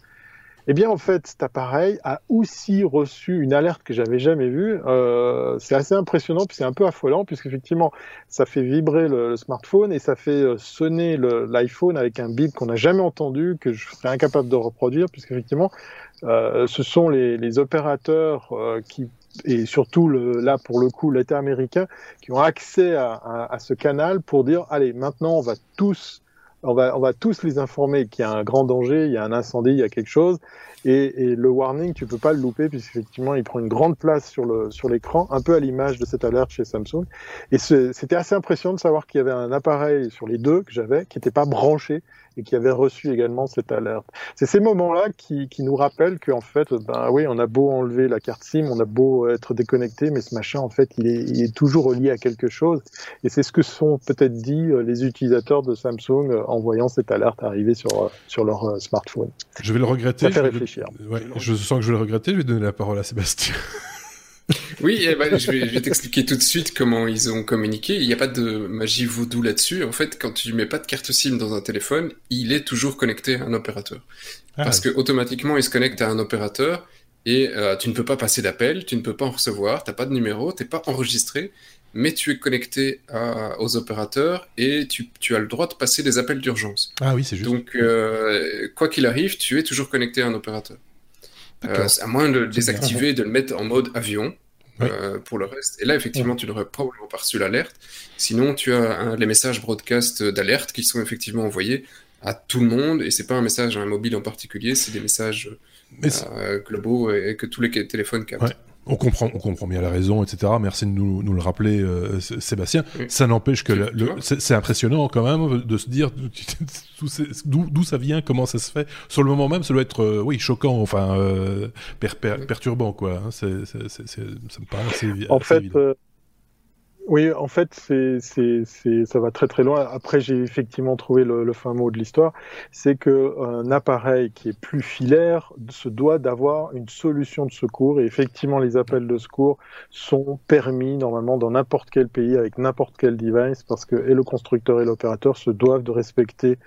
Eh bien, en fait, cet appareil a aussi reçu une alerte que j'avais jamais vue. Euh, c'est assez impressionnant, puis c'est un peu affolant, puisqu'effectivement, ça fait vibrer le, le, smartphone et ça fait euh, sonner l'iPhone avec un bip qu'on n'a jamais entendu, que je serais incapable de reproduire, puisqu'effectivement, euh, ce sont les, les opérateurs euh, qui et surtout là pour le coup l'État américain qui ont accès à, à, à, ce canal pour dire allez maintenant on va tous on va, on va tous les informer qu'il y a un grand danger, il y a un incendie, il y a quelque chose. Et, et le warning, tu peux pas le louper puisqu'effectivement, il prend une grande place sur le sur l'écran, un peu à l'image de cette alerte chez Samsung. Et c'était assez impressionnant de savoir qu'il y avait un appareil sur les deux que j'avais qui n'était pas branché et qui avait reçu également cette alerte. C'est ces moments-là qui, qui, nous rappellent qu'en fait, ben oui, on a beau enlever la carte SIM, on a beau être déconnecté, mais ce machin, en fait, il est, il est toujours relié à quelque chose. Et c'est ce que sont peut-être dit euh, les utilisateurs de Samsung euh, en voyant cette alerte arriver sur, euh, sur leur smartphone. Je vais le regretter. Ça fait réfléchir. Ouais, je sens que je vais le regretter. Je vais donner la parole à Sébastien. oui, eh ben, je vais, vais t'expliquer tout de suite comment ils ont communiqué. Il n'y a pas de magie voodoo là-dessus. En fait, quand tu mets pas de carte SIM dans un téléphone, il est toujours connecté à un opérateur. Ah. Parce que automatiquement, il se connecte à un opérateur et euh, tu ne peux pas passer d'appel, tu ne peux pas en recevoir, t'as pas de numéro, t'es pas enregistré, mais tu es connecté à, aux opérateurs et tu, tu, as le droit de passer des appels d'urgence. Ah oui, c'est juste. Donc, euh, quoi qu'il arrive, tu es toujours connecté à un opérateur. Euh, à moins de le désactiver, de le mettre en mode avion. Euh, pour le reste. Et là, effectivement, tu n'aurais probablement pas reçu l'alerte. Sinon, tu as les messages broadcast d'alerte qui sont effectivement envoyés à tout le monde. Et c'est pas un message à un mobile en particulier, c'est des messages globaux et, et, que tous les téléphones captent. Ouais. On comprend, on comprend bien la raison, etc. Merci de nous, nous le rappeler, euh, Sébastien. Oui. Ça n'empêche que c'est impressionnant quand même de se dire d'où ça vient, comment ça se fait. Sur le moment même, ça doit être, euh, oui, choquant, enfin, euh, per, per, perturbant, quoi. Hein. C'est, ça me paraît assez, En fait, euh, Oui, en fait, c'est, c'est, c'est, ça va très très loin. Après, j'ai effectivement trouvé le, le, fin mot de l'histoire, c'est que un appareil qui est plus filaire se doit d'avoir une solution de secours. Et effectivement, les appels de secours sont permis normalement dans n'importe quel pays avec n'importe quel device, parce que et le constructeur et l'opérateur se doivent de respecter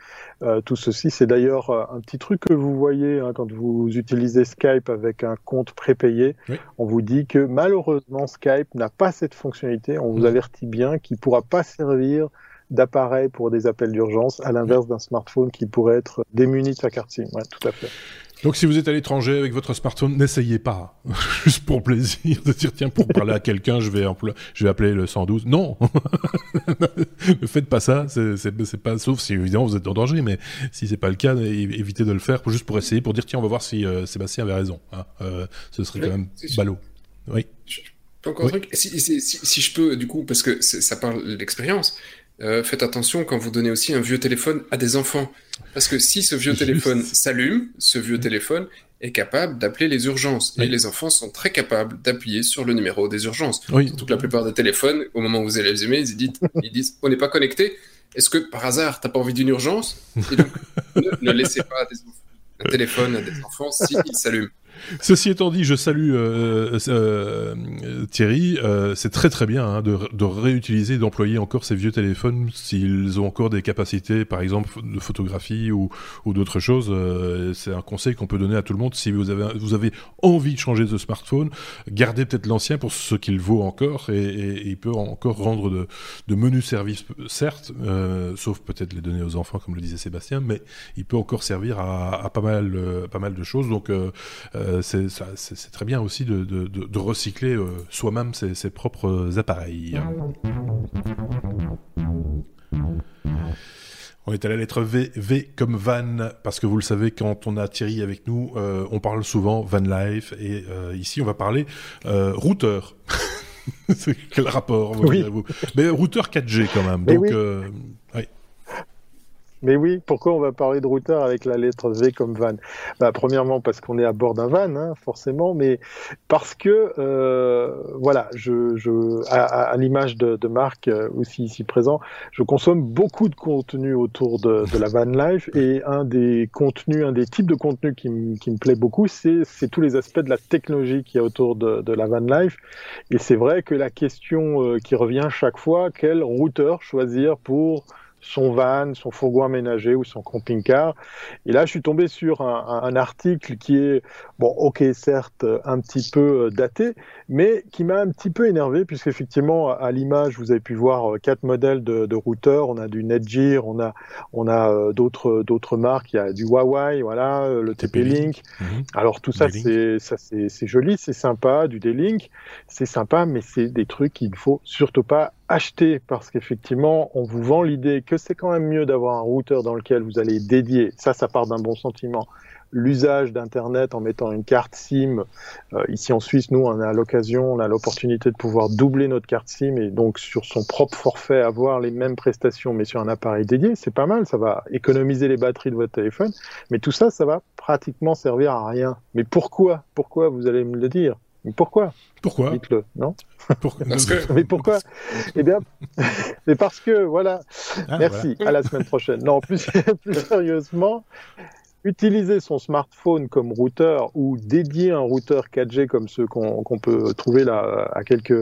euh, tout ceci. C'est d'ailleurs euh, un petit truc que vous voyez hein, quand vous utilisez Skype avec un compte prépayé. On vous dit que malheureusement Skype n'a pas cette fonctionnalité. On vous avertit bien qu'il ne pourra pas servir d'appareil pour des appels d'urgence, à l'inverse d'un smartphone qui pourrait être démuni de sa carte SIM. Ouais, tout à fait. Donc si vous êtes à l'étranger avec votre smartphone, n'essayez pas, juste pour plaisir, de dire tiens pour parler à quelqu'un, je vais je vais appeler le 112. Non, ne faites pas ça. C'est pas sauf si évidemment vous êtes en danger, mais si c'est pas le cas, évitez de le faire juste pour essayer, pour dire tiens on va voir si euh, Sébastien avait raison. Hein. Euh, ce serait quand même ballot. Oui. Encore un truc. Si, si, si, je peux, du coup, parce que ça parle d'expérience, euh, faites attention quand vous donnez aussi un vieux téléphone à des enfants. Parce que si ce vieux téléphone s'allume, ce vieux téléphone est capable d'appeler les urgences. Et les enfants sont très capables d'appuyer sur le numéro des urgences. Oui. Surtout que la plupart des téléphones, au moment où vous allez les aimer, ils disent, ils disent on n'est pas connecté. Est-ce que par hasard, t'as pas envie d'une urgence? Et donc, ne, laissez pas un téléphone à des enfants s'il s'allume. Ceci étant dit, je salue euh, euh, Thierry. Euh, c'est très très bien hein, de, réutiliser, d'employer encore ces vieux téléphones s'ils ont encore des capacités, par exemple de photographie ou, d'autres choses. C'est un conseil qu'on peut donner à tout le monde. Si vous avez, vous avez envie de changer de smartphone, gardez peut-être l'ancien pour ce qu'il vaut encore et, il peut encore rendre de, menus services, certes, sauf peut-être les donner aux enfants, comme le disait Sébastien, mais il peut encore servir à, pas mal, pas mal de choses. Donc c'est très bien aussi de, recycler euh, soi-même ses, propres appareils. On est à la lettre V, V comme van, parce que vous le savez, quand on a Thierry avec nous, euh, on parle souvent van life, et ici on va parler routeur. Quel rapport oui. Mais routeur 4G quand même. donc, mais oui, pourquoi on va parler de routeur avec la lettre V comme van? Bah, Premièrement, parce qu'on est à bord d'un van, hein, forcément, mais parce que, euh, voilà, je, je, à, l'image de, de, Marc, euh, aussi ici présent, je consomme beaucoup de contenu autour de, de la van life, et un des contenus, un des types de contenus qui, qui me plaît beaucoup, c'est tous les aspects de la technologie qui y a autour de, de la van life. Et c'est vrai que la question euh, qui revient chaque fois, quel routeur choisir pour son van, son fourgon aménagé ou son camping-car. Et là, je suis tombé sur un, un, article qui est, bon, ok, certes, un petit peu euh, daté, mais qui m'a un petit peu énervé, puisqu'effectivement, à l'image, vous avez pu voir euh, quatre modèles de, de routeurs. On a du Netgear, on a, on a euh, d'autres, d'autres marques. Il y a du Huawei, voilà, le TP-Link. Mhm. Alors, tout ça, c'est, ça, c'est, c'est joli, c'est sympa, du D-Link, c'est sympa, mais c'est des trucs qu'il ne faut surtout pas acheter parce qu'effectivement, on vous vend l'idée que c'est quand même mieux d'avoir un routeur dans lequel vous allez dédier, ça, ça part d'un bon sentiment, l'usage d'Internet en mettant une carte SIM. Euh, ici en Suisse, nous, on a l'occasion, on a l'opportunité de pouvoir doubler notre carte SIM et donc sur son propre forfait avoir les mêmes prestations mais sur un appareil dédié. C'est pas mal, ça va économiser les batteries de votre téléphone. Mais tout ça, ça va pratiquement servir à rien. Mais pourquoi? Pourquoi? Vous allez me le dire. Mais pourquoi? Pourquoi? Dites-le, non? Mais pourquoi? Eh bien, mais parce que, voilà. Ah, Merci, à la semaine prochaine. Non, plus, plus sérieusement, utiliser son smartphone comme routeur ou dédier un routeur 4G comme ceux qu'on peut trouver là à quelques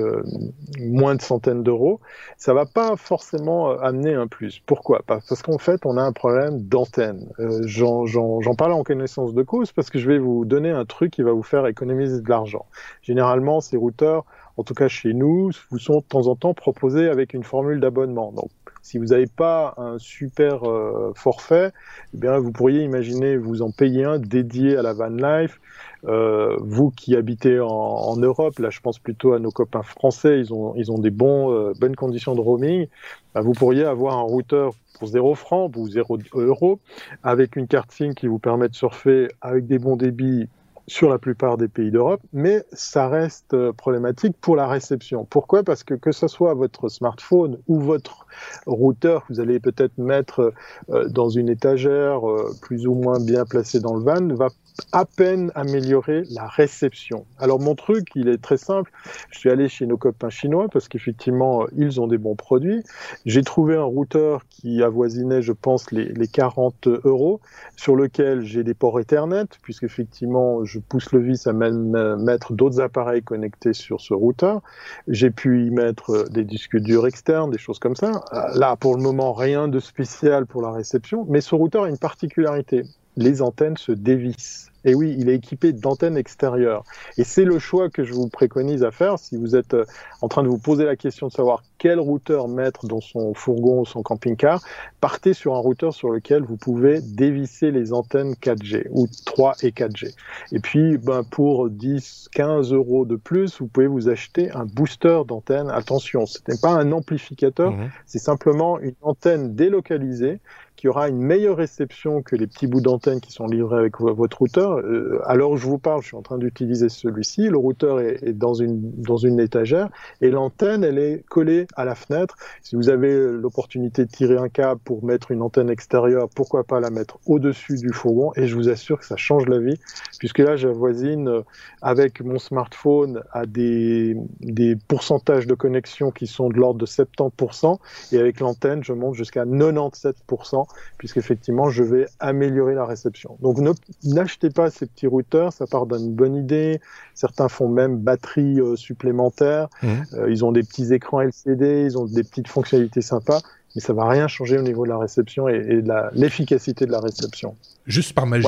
moins de centaines d'euros, ça va pas forcément euh, amener un plus. Pourquoi? Parce qu'en fait, on a un problème d'antenne. Euh, J'en parle en connaissance de cause parce que je vais vous donner un truc qui va vous faire économiser de l'argent. Généralement, ces routeurs en tout cas chez nous, vous sont de temps en temps proposés avec une formule d'abonnement. Si vous n'avez pas un super euh, forfait, eh bien, vous pourriez imaginer vous en payer un dédié à la van life. Euh, vous qui habitez en, Europe, là je pense plutôt à nos copains français, ils ont, ils ont des euh, bonnes conditions de roaming, bah, vous pourriez avoir un routeur pour 0 francs ou 0 euros avec une carte SIM qui vous permet de surfer avec des bons débits sur la plupart des pays d'Europe, mais ça reste euh, problématique pour la réception. Pourquoi? Parce que que ce soit votre smartphone ou votre routeur que vous allez peut-être mettre euh, dans une étagère plus ou moins bien placée dans le van, va à peine améliorer la réception. Alors mon truc, il est très simple. Je suis allé chez nos copains chinois parce qu'effectivement, ils ont des bons produits. J'ai trouvé un routeur qui avoisinait, je pense, les, les 40 euros, sur lequel j'ai des ports Ethernet, puisqu'effectivement, je pousse le vis à mettre d'autres appareils connectés sur ce routeur. J'ai pu y mettre des disques durs externes, des choses comme ça. Là, pour le moment, rien de spécial pour la réception, mais ce routeur a une particularité. Les antennes se dévissent. Et oui, il est équipé d'antennes extérieures. Et c'est le choix que je vous préconise à faire si vous êtes euh, en train de vous poser la question de savoir quel routeur mettre dans son fourgon ou son camping-car. Partez sur un routeur sur lequel vous pouvez dévisser les antennes 4G ou 3 et 4G. Et puis, ben, pour 10, 15 euros de plus, vous pouvez vous acheter un booster d'antenne. Attention, ce n'est pas un amplificateur, mmh. c'est simplement une antenne délocalisée qui aura une meilleure réception que les petits bouts d'antenne qui sont livrés avec votre routeur. Euh, alors je vous parle, je suis en train d'utiliser celui-ci. Le routeur est, est, dans une dans une étagère et l'antenne, elle est collée à la fenêtre. Si vous avez l'opportunité de tirer un câble pour mettre une antenne extérieure, pourquoi pas la mettre au-dessus du fourgon Et je vous assure que ça change la vie, puisque là, j'avoisine euh, avec mon smartphone à des des pourcentages de connexion qui sont de l'ordre de 70%, et avec l'antenne, je monte jusqu'à 97% puisqu'effectivement, je vais améliorer la réception. Donc, n'achetez pas ces petits routeurs, ça part d'une bonne idée. Certains font même batterie euh, supplémentaire. Mmh. Euh, ils ont des petits écrans LCD, ils ont des petites fonctionnalités sympas mais ça va rien changer au niveau de la réception et, et de l'efficacité de la réception. Juste par magie,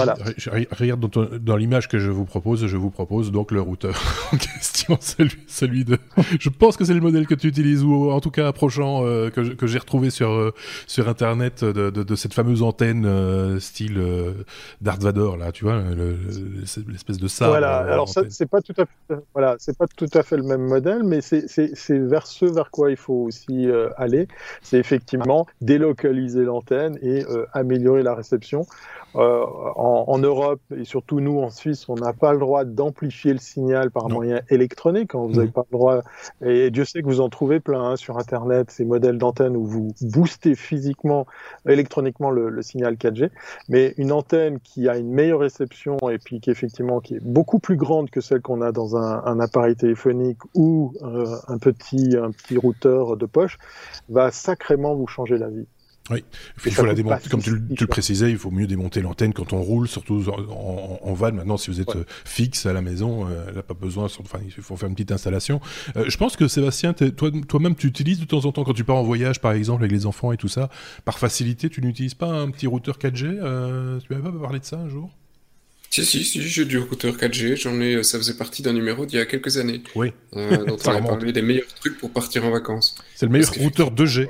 regarde dans, dans l'image que je vous propose, je vous propose donc le routeur en question, celui, celui de... Je pense que c'est le modèle que tu utilises, ou en tout cas approchant, euh, que, j'ai retrouvé sur, euh, sur Internet de, de, de, cette fameuse antenne euh, style Darth Vader, là, tu vois, l'espèce de ça. Voilà, alors c'est pas tout à fait, voilà, c'est pas tout à fait le même modèle, mais c'est vers ce vers quoi il faut aussi aller. C'est effectivement délocaliser l'antenne et euh, améliorer la réception. Euh, en, Europe et surtout nous en Suisse, on n'a pas le droit d'amplifier le signal par moyen électronique. Hein, vous n'avez pas le droit. Et Dieu sait que vous en trouvez plein hein, sur Internet, ces modèles d'antenne où vous boostez physiquement, électroniquement le, signal 4G. Mais une antenne qui a une meilleure réception et puis qui effectivement qui est beaucoup plus grande que celle qu'on a dans un, appareil téléphonique ou euh, un petit un petit routeur de poche va sacrément vous changer la vie. Oui, il faut la démonter, comme tu, le précisais, il faut mieux démonter l'antenne quand on roule, surtout en, en, van. Maintenant, si vous êtes euh, fixe à la maison, euh, elle n'a pas besoin, enfin, il faut faire une petite installation. Euh, je pense que Sébastien, toi-même, tu utilises de temps en temps, quand tu pars en voyage, par exemple, avec les enfants et tout ça, par facilité, tu n'utilises pas un petit routeur 4G Tu m'avais pas parlé de ça un jour? Si, si, si, j'ai du routeur 4G, j'en ai, ça faisait partie d'un numéro d'il y a quelques années. Oui. Euh, dont on a parlé des meilleurs trucs pour partir en vacances. C'est le meilleur routeur 2G.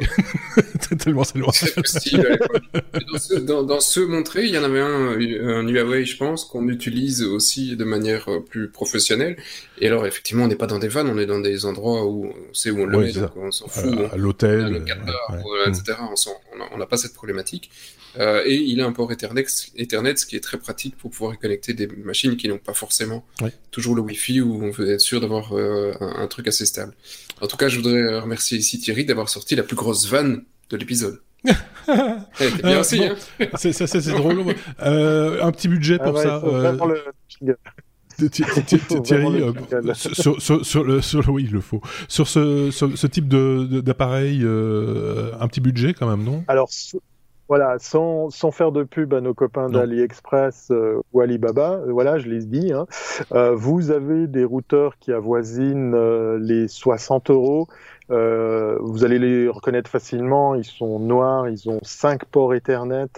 tellement c'est loin. dans, ce, dans, dans ceux montrés, il y en avait un, un Huawei, je pense, qu'on utilise aussi de manière euh, plus professionnelle. Et alors, effectivement, on n'est pas dans des vannes, on est dans des endroits où on sait où on le met, donc on s'en fout. À, l'hôtel. etc. On n'a pas cette problématique. Euh, et il a un port Ethernet, Ethernet, ce qui est très pratique pour pouvoir connecter des machines qui n'ont pas forcément toujours le Wi-Fi ou on veut être sûr d'avoir euh, un, truc assez stable. En tout cas, je voudrais remercier ici Thierry d'avoir sorti la plus grosse vanne de l'épisode. Eh, bien euh, aussi, hein c'est, ça, c'est, drôle. un petit budget pour ah ça. Thierry, sur, sur, sur, le, sur, oui, il le faut. Sur ce, ce type de, d'appareil, un petit budget quand même, non? Alors, voilà, sans, sans, faire de pub à nos copains d'AliExpress euh, ou Alibaba, euh, voilà, je les dis, hein, euh, vous avez des routeurs qui avoisinent les 60 euros. vous allez les reconnaître facilement, ils sont noirs, ils ont 5 ports Ethernet,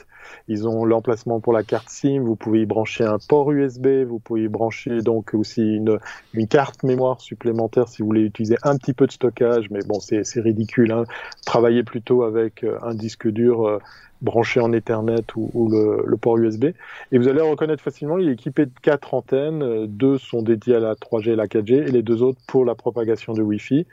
ils ont l'emplacement pour la carte SIM, vous pouvez y brancher un port USB, vous pouvez y brancher donc aussi une, une carte mémoire supplémentaire si vous voulez utiliser un petit peu de stockage, mais bon, c'est ridicule. Hein. Travaillez plutôt avec un disque dur branché en Ethernet ou, le, port USB. Et vous allez reconnaître facilement, il est équipé de quatre antennes. Euh, deux sont dédiées à la 3G et la 4G et les deux autres pour la propagation de Wi-Fi.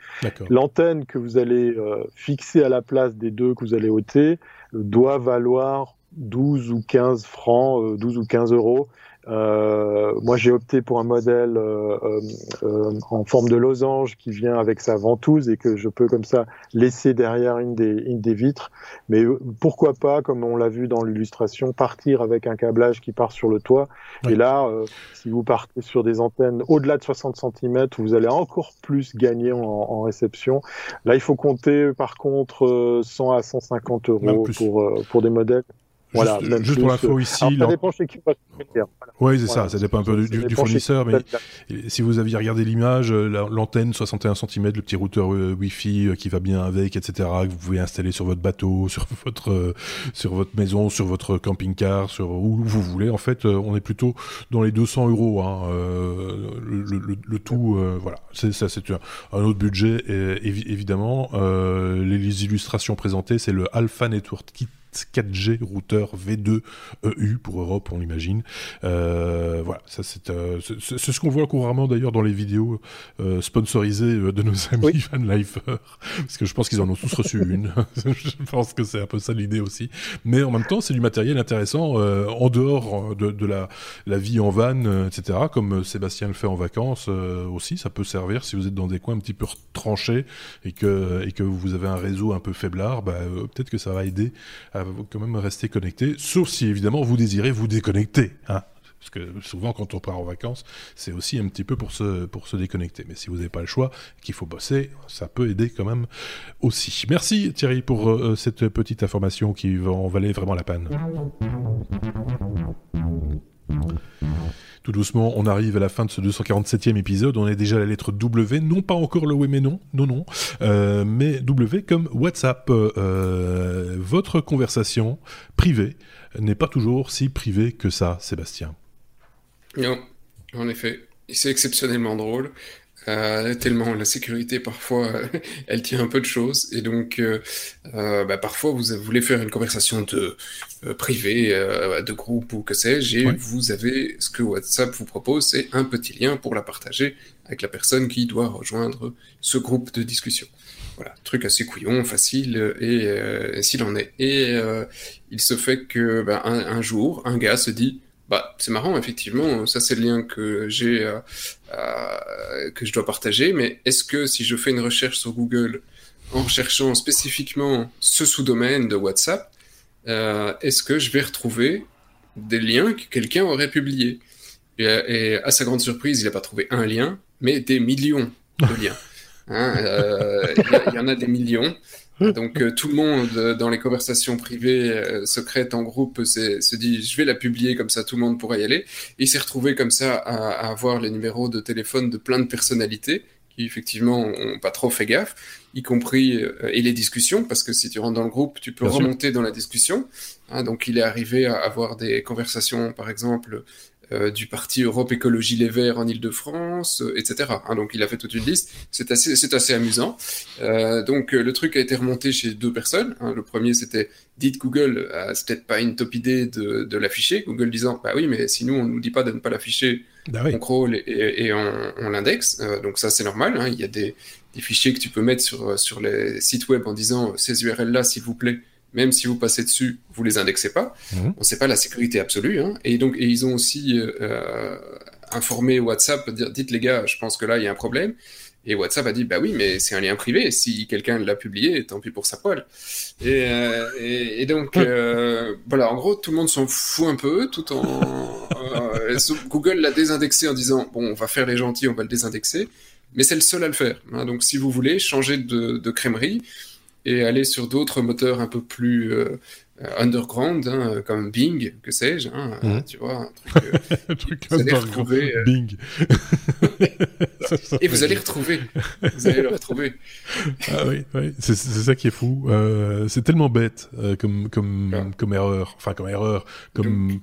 L'antenne que vous allez euh, fixer à la place des deux que vous allez ôter doit valoir 12 ou 15 francs, 12 euh, ou 15 euros. Euh, moi, j'ai opté pour un modèle euh, euh, en forme de losange qui vient avec sa ventouse et que je peux comme ça laisser derrière une des, une des vitres. Mais pourquoi pas, comme on l'a vu dans l'illustration, partir avec un câblage qui part sur le toit. Et là, si vous partez sur des antennes au-delà de 60 cm, vous allez encore plus gagner en, en, réception. Là, il faut compter par contre 100 à 150 euros pour, pour des modèles voilà, juste, pour l'info euh, ici. ça dépend chez qui Oui, c'est ça, ça dépend un peu du, fournisseur. Mais si vous aviez regardé l'image, euh, l'antenne 61 cm, le petit routeur euh, Wi-Fi qui va bien avec, etc., que vous pouvez installer sur votre bateau, sur votre, sur votre maison, sur votre camping-car, sur où vous voulez. En fait, on est plutôt dans les 200 euros. Hein, le, tout, voilà. C'est ça, c'est un, autre budget. Et, évidemment, les illustrations présentées, c'est le Alpha Network Kit 4G routeur V2 EU pour Europe, on l'imagine. Euh, voilà, ça euh, c'est c'est ce qu'on voit couramment d'ailleurs dans les vidéos euh, sponsorisées de nos amis Van Lifer, parce que je pense qu'ils en ont tous reçu une. je pense que c'est un peu ça l'idée aussi. Mais en même temps, c'est du matériel intéressant en dehors de, de la, la, vie en van, etc. Comme Sébastien le fait en vacances aussi, ça peut servir si vous êtes dans des coins un petit peu tranchés et que et que vous avez un réseau un peu faiblard, bah, peut-être que ça va aider à quand même rester connecté, sauf si évidemment vous désirez vous déconnecter. Hein parce que souvent, quand on part en vacances, c'est aussi un petit peu pour se, pour se déconnecter. Mais si vous n'avez pas le choix, qu'il faut bosser, ça peut aider quand même aussi. Merci Thierry pour euh, cette petite information qui en valait vraiment la peine. Tout doucement, on arrive à la fin de ce 247e épisode. On est déjà à la lettre W, non pas encore le oui mais non, non non, euh, mais W comme WhatsApp. Euh, votre conversation privée n'est pas toujours si privée que ça, Sébastien. Non, en effet, c'est exceptionnellement drôle. Euh, tellement la sécurité parfois elle tient un peu de choses. Et donc euh, euh, bah, parfois vous voulez faire une conversation de privée de groupe ou que sais-je et vous avez ce que WhatsApp vous propose c'est un petit lien pour la partager avec la personne qui doit rejoindre ce groupe de discussion. Voilà truc assez couillon facile et s'il en est. Et il se fait que bah, un jour un gars se dit bah, c'est marrant, effectivement. Ça, c'est le lien que j'ai, euh, euh, que je dois partager. Mais est-ce que si je fais une recherche sur Google en recherchant spécifiquement ce sous-domaine de WhatsApp, euh, est-ce que je vais retrouver des liens que quelqu'un aurait publiés? Et, à sa grande surprise, il n'a pas trouvé un lien, mais des millions de liens. Hein, il y, en a des millions. Donc euh, tout le monde euh, dans les conversations privées euh, secrètes en groupe se dit je vais la publier comme ça tout le monde pourra y aller. Et il s'est retrouvé comme ça à, à, avoir les numéros de téléphone de plein de personnalités qui effectivement ont pas trop fait gaffe, y compris et les discussions parce que si tu rentres dans le groupe tu peux remonter dans la discussion. Hein, donc il est arrivé à avoir des conversations par exemple euh, du parti Europe Écologie Les Verts en Ile-de-France, euh, etc. Hein, donc il a fait toute une liste. C'est assez, c'est assez amusant. Euh, donc le truc a été remonté chez deux personnes. Hein. Le premier c'était dites Google, c'est peut-être pas une top idée de, de l'afficher. Google disant bah oui, mais si nous on nous dit pas de ne pas l'afficher, bah on crawl et, et on, on l'indexe. donc ça c'est normal. Hein. Il y a des, des fichiers que tu peux mettre sur, sur les sites web en disant ces URL là s'il vous plaît même si vous passez dessus, vous les indexez pas. Mhm. On sait pas la sécurité absolue. Hein. Et donc, et ils ont aussi euh, informé WhatsApp, dire, dites les gars, je pense que là il y a un problème. Et WhatsApp a dit, bah oui, mais c'est un lien privé. Si quelqu'un l'a publié, tant pis pour sa poêle. Et, euh, et, donc, euh, voilà, en gros, tout le monde s'en fout un peu, tout en... Euh, Google l'a désindexé en disant, bon, on va faire les gentils, on va le désindexer. Mais c'est le seul à le faire. Hein. Donc, si vous voulez changer de, de crèmerie, et aller sur d'autres moteurs un peu plus euh, underground, hein, comme Bing, que sais-je, hein, tu vois, un truc, euh, truc vous allez retrouver. Euh, Bing. et vous allez retrouver, vous allez le retrouver. Ah oui, oui. c'est ça qui est fou. c'est tellement bête comme comme comme erreur, enfin comme erreur, comme.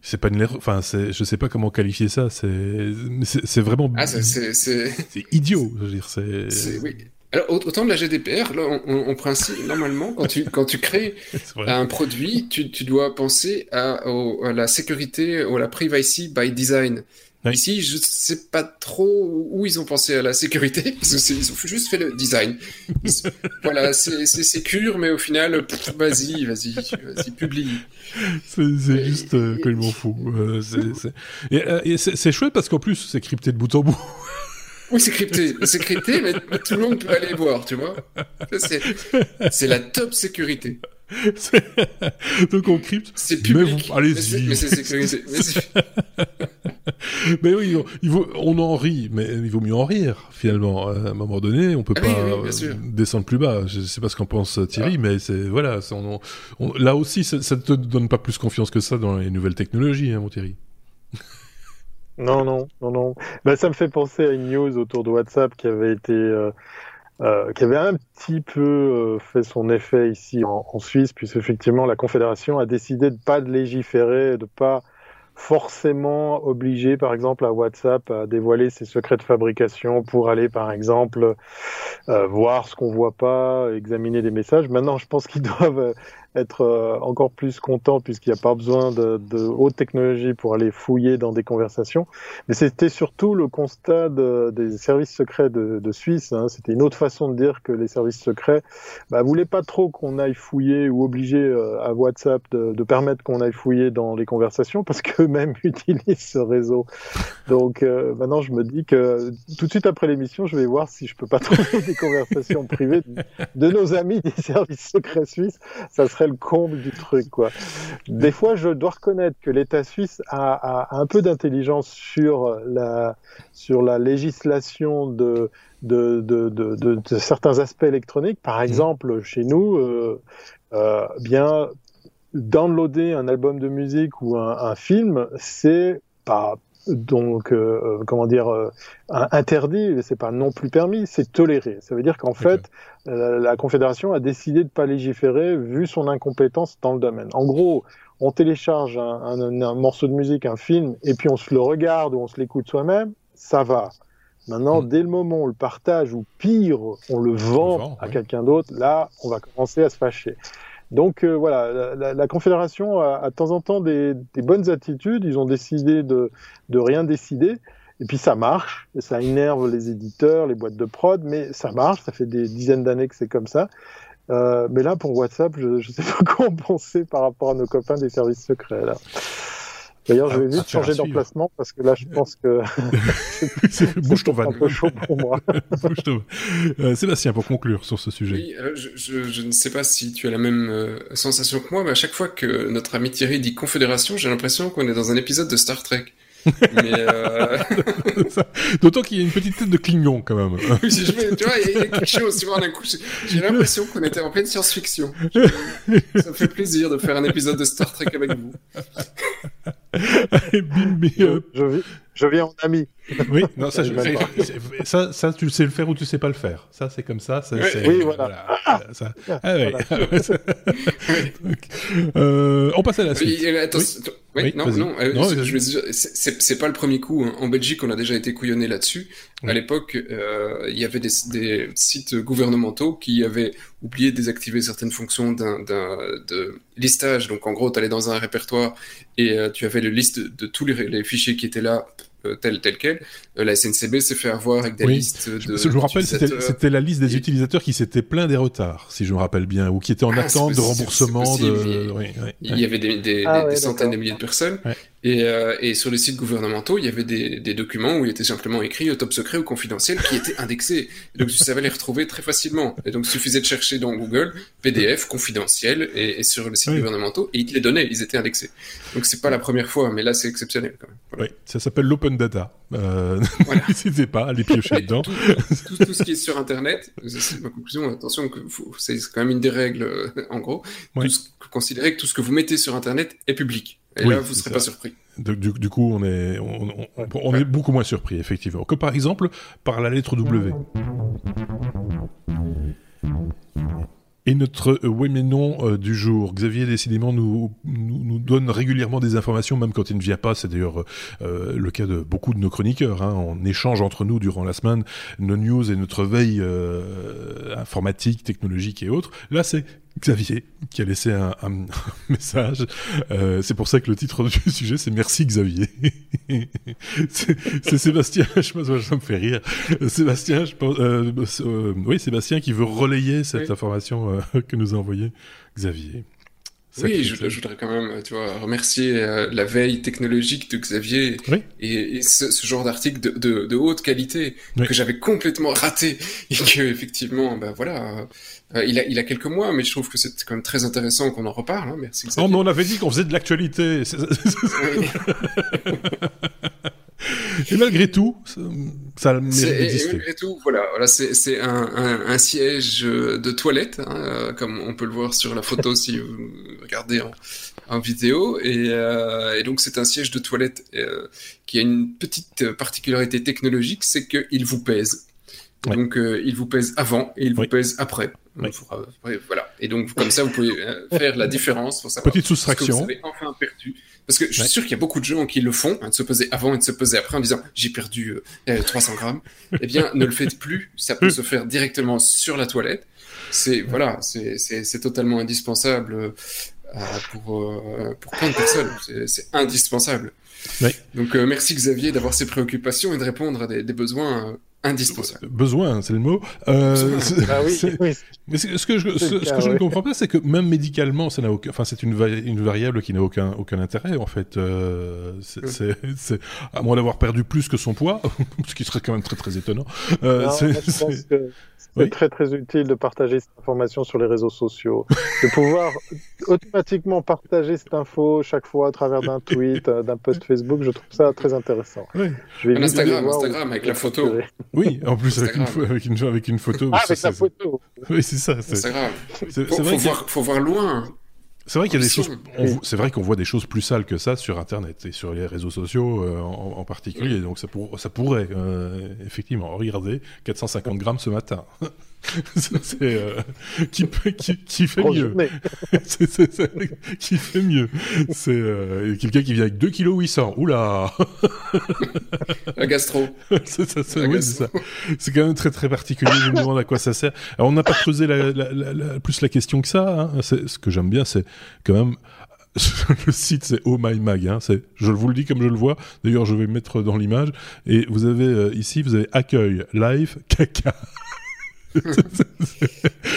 c'est pas une erreur, enfin, je sais pas comment qualifier ça, c'est, c'est vraiment. Ah, c'est idiot, je veux dire, c'est. Oui. Alors, autant de la GDPR, là, en principe, normalement, quand tu, quand tu crées un produit, tu, tu dois penser à, à, la sécurité ou à la privacy by design. Ici, je sais pas trop où ils ont pensé à la sécurité, parce qu'ils ont juste fait le design. voilà, c'est sécure, mais au final, vas-y, vas-y, vas-y, publie. C'est juste euh, que m'en fous. Euh, et, c'est chouette parce qu'en plus, c'est crypté de bout en bout. Oui, c'est crypté. C'est crypté, mais tout le monde peut aller voir, tu vois. C'est la top sécurité. Donc on crypte. C'est public. Allez-y. Mais c'est sécurisé. mais oui, il vaut, on en rit, mais il vaut mieux en rire finalement. À un moment donné, on peut ah pas descendre plus bas. Je sais pas ce qu'en pense Thierry, ah. mais c'est voilà. là aussi, ça, ne te donne pas plus confiance que ça dans les nouvelles technologies, hein, mon Thierry. Non, non, non, non. Ben, ça me fait penser à une news autour de WhatsApp qui avait été euh, euh, qui avait un petit peu euh, fait son effet ici en, Suisse, puisqu'effectivement la Confédération a décidé de pas de légiférer, de pas forcément obliger, par exemple, à WhatsApp à dévoiler ses secrets de fabrication pour aller, par exemple, euh, voir ce qu'on voit pas, examiner des messages. Maintenant, je pense qu'ils doivent être euh, encore plus content puisqu'il n'y a pas besoin de, de, haute technologie pour aller fouiller dans des conversations. Mais c'était surtout le constat de, des services secrets de, de Suisse. Hein. C'était une autre façon de dire que les services secrets bah, voulaient pas trop qu'on aille fouiller ou obliger euh, à WhatsApp de, de permettre qu'on aille fouiller dans les conversations parce qu'eux-mêmes utilisent ce réseau. Donc euh, maintenant, je me dis que tout de suite après l'émission, je vais voir si je peux pas trouver des conversations privées de, nos amis des services secrets suisses. Ça serait le comble du truc, quoi. Des fois, je dois reconnaître que l'État suisse a, un peu d'intelligence sur la, sur la législation de, de, de, de, certains aspects électroniques. Par mmh. exemple, chez nous, euh, euh, bien downloader un album de musique ou un, un film, c'est pas donc euh, comment dire euh, interdit, c'est pas non plus permis, c'est toléré. Ça veut dire qu'en fait, la Confédération a décidé de pas légiférer vu son incompétence dans le domaine. En gros, on télécharge un, morceau de musique, un film, et puis on se le regarde ou on se l'écoute soi-même, ça va. Maintenant, mm. dès le moment où on le partage, ou pire, on le vend, à quelqu'un d'autre, là, on va commencer à se fâcher. Donc euh, voilà, la, Confédération a, de temps en temps des, bonnes attitudes. Ils ont décidé de, de rien décider. Et puis ça marche, et ça énerve les éditeurs, les boîtes de prod, mais ça marche, ça fait des dizaines d'années que c'est comme ça. Euh, mais là, pour WhatsApp, je ne sais pas quoi en penser par rapport à nos copains des services secrets. Là. D'ailleurs, je vais vite changer d'emplacement parce que là, je pense que bouge ton van. un peu chaud pour moi. euh, Sébastien, pour conclure sur ce sujet. Oui, je, je, je, ne sais pas si tu as la même euh, sensation que moi, mais à chaque fois que notre ami Thierry dit Confédération, j'ai l'impression qu'on est dans un épisode de Star Trek. Euh, D'autant qu'il y a une petite tête de clignon quand même. oui, tu vois, il y, a quelque chose. Tu vois, d'un coup, j'ai l'impression qu'on était en pleine science-fiction. Ça me fait plaisir de faire un épisode de Star Trek avec vous. je, je viens en ami. Oui, non, ça, je, ça, ça, tu sais le faire ou tu sais pas le faire. Ça, c'est comme ça. ça oui, voilà. Oui. euh, on passe à la suite. Oui, attends, oui, non, non, euh, non c'est pas le premier coup. Hein. En Belgique, on a déjà été couillonné là-dessus. À l'époque, euh, il y avait des, des, sites gouvernementaux qui avaient oublié de désactiver certaines fonctions d'un de listage. Donc, en gros, tu allais dans un répertoire et euh, tu avais le liste de, tous les, les, fichiers qui étaient là euh, tel, tel quel. Euh, la SNCB s'est fait avoir avec des listes de. Je, me rappelle, c'était la liste des utilisateurs qui s'étaient plaints des retards, si je me rappelle bien, ou qui étaient en ah, attente de remboursement. De... Il y avait des, des, ah des centaines de milliers de personnes. Et, euh, et, sur les sites gouvernementaux, il y avait des, des, documents où il était simplement écrit top secret ou confidentiel qui étaient indexés. donc tu savais les retrouver très facilement. Et donc il suffisait de chercher dans Google PDF confidentiel et, et sur les sites gouvernementaux et ils te les donnaient, ils étaient indexés. Donc c'est pas la première fois, mais là c'est exceptionnel quand même. Oui, ça s'appelle l'open data. Euh... Voilà. N'hésitez pas à les piocher dedans. Tout, tout, ce qui est sur Internet, c'est ma conclusion. Attention, c'est quand même une des règles euh, en gros. considérez que tout ce que vous mettez sur Internet est public. Et là, vous ne serez pas surpris. Du, du, coup, on est, on, on, est beaucoup moins surpris, effectivement, que par exemple par la lettre W. Et notre euh, oui mais non euh, du jour, Xavier décidément nous, nous, nous, donne régulièrement des informations, même quand il ne vient pas. C'est d'ailleurs euh, le cas de beaucoup de nos chroniqueurs. Hein. On échange entre nous durant la semaine nos news et notre veille informatique, technologique et autres. Là, c'est Xavier qui a laissé un, message. Euh, c'est pour ça que le titre du sujet c'est Merci Xavier. c'est Sébastien, je pense, ça me fait rire. Sébastien, je pense, euh, euh, oui Sébastien qui veut relayer cette information que nous a envoyée Xavier. Oui, je, voudrais quand même, tu vois, remercier la veille technologique de Xavier et, ce, genre d'article de, de, haute qualité que j'avais complètement raté et que effectivement, ben voilà, euh, il, a, il a quelques mois, mais je trouve que c'est quand même très intéressant qu'on en reparle. Hein. Merci. Non, mais on avait dit qu'on faisait de l'actualité. et malgré tout, ça, a mérite d'exister. Malgré tout, voilà, voilà c'est un, un, un, siège de toilette, hein, euh, comme on peut le voir sur la photo si vous regardez en, en vidéo. Et, euh, et donc c'est un siège de toilette euh, qui a une petite particularité technologique, c'est qu'il vous pèse. Donc euh, il vous pèse avant et il vous pèse après. voilà. Et donc comme ça, vous pouvez faire la différence. Pour savoir Petite soustraction. Que vous avez enfin perdu. Parce que je suis sûr qu'il y a beaucoup de gens qui le font, hein, de se peser avant et de se peser après en disant j'ai perdu 300 euh, grammes. eh bien, ne le faites plus. Ça peut se faire directement sur la toilette. C'est voilà, c'est totalement indispensable pour pour plein de personnes. C'est indispensable. Donc merci Xavier d'avoir ces préoccupations et de répondre à des, des besoins indispensable. Besoin, c'est le mot. Euh, ah oui, Mais ce que je, ce, que je ne comprends pas, c'est que même médicalement, ça n'a aucun, enfin, c'est une, une variable qui n'a aucun, aucun intérêt en fait. Euh, c'est, à moins d'avoir perdu plus que son poids, ce qui serait quand même très très étonnant. Euh, c'est très très utile de partager cette information sur les réseaux sociaux, de pouvoir automatiquement partager cette info chaque fois à travers d'un tweet, euh, d'un post Facebook. Je trouve ça très intéressant. Oui. Je vais Instagram, Instagram avec la photo. Oui, en plus avec une, avec une, avec, une, photo. Ah, avec la photo. Oui, c'est ça. C'est grave. Faut, faut, voir, faut voir loin. C'est vrai qu'il y a des choses. C'est vrai qu'on voit des choses plus sales que ça sur Internet et sur les réseaux sociaux euh, en, particulier. Donc ça, pour, ça pourrait euh, effectivement. Regardez, 450 grammes ce matin. c'est euh, qui, qui, qui, fait mieux. qui fait mieux. C'est euh, quelqu'un qui vient avec 2 kg 800. Oula. La gastro. c'est ça. C'est quand même très très particulier. Je me demande à quoi ça sert. Alors on n'a pas creusé la, la, la, plus la question que ça. Hein. Ce que j'aime bien, c'est quand même le site c'est Oh My Mag, hein, c'est, je vous le dis comme je le vois. D'ailleurs, je vais mettre dans l'image. Et vous avez euh, ici, vous avez accueil, live, caca.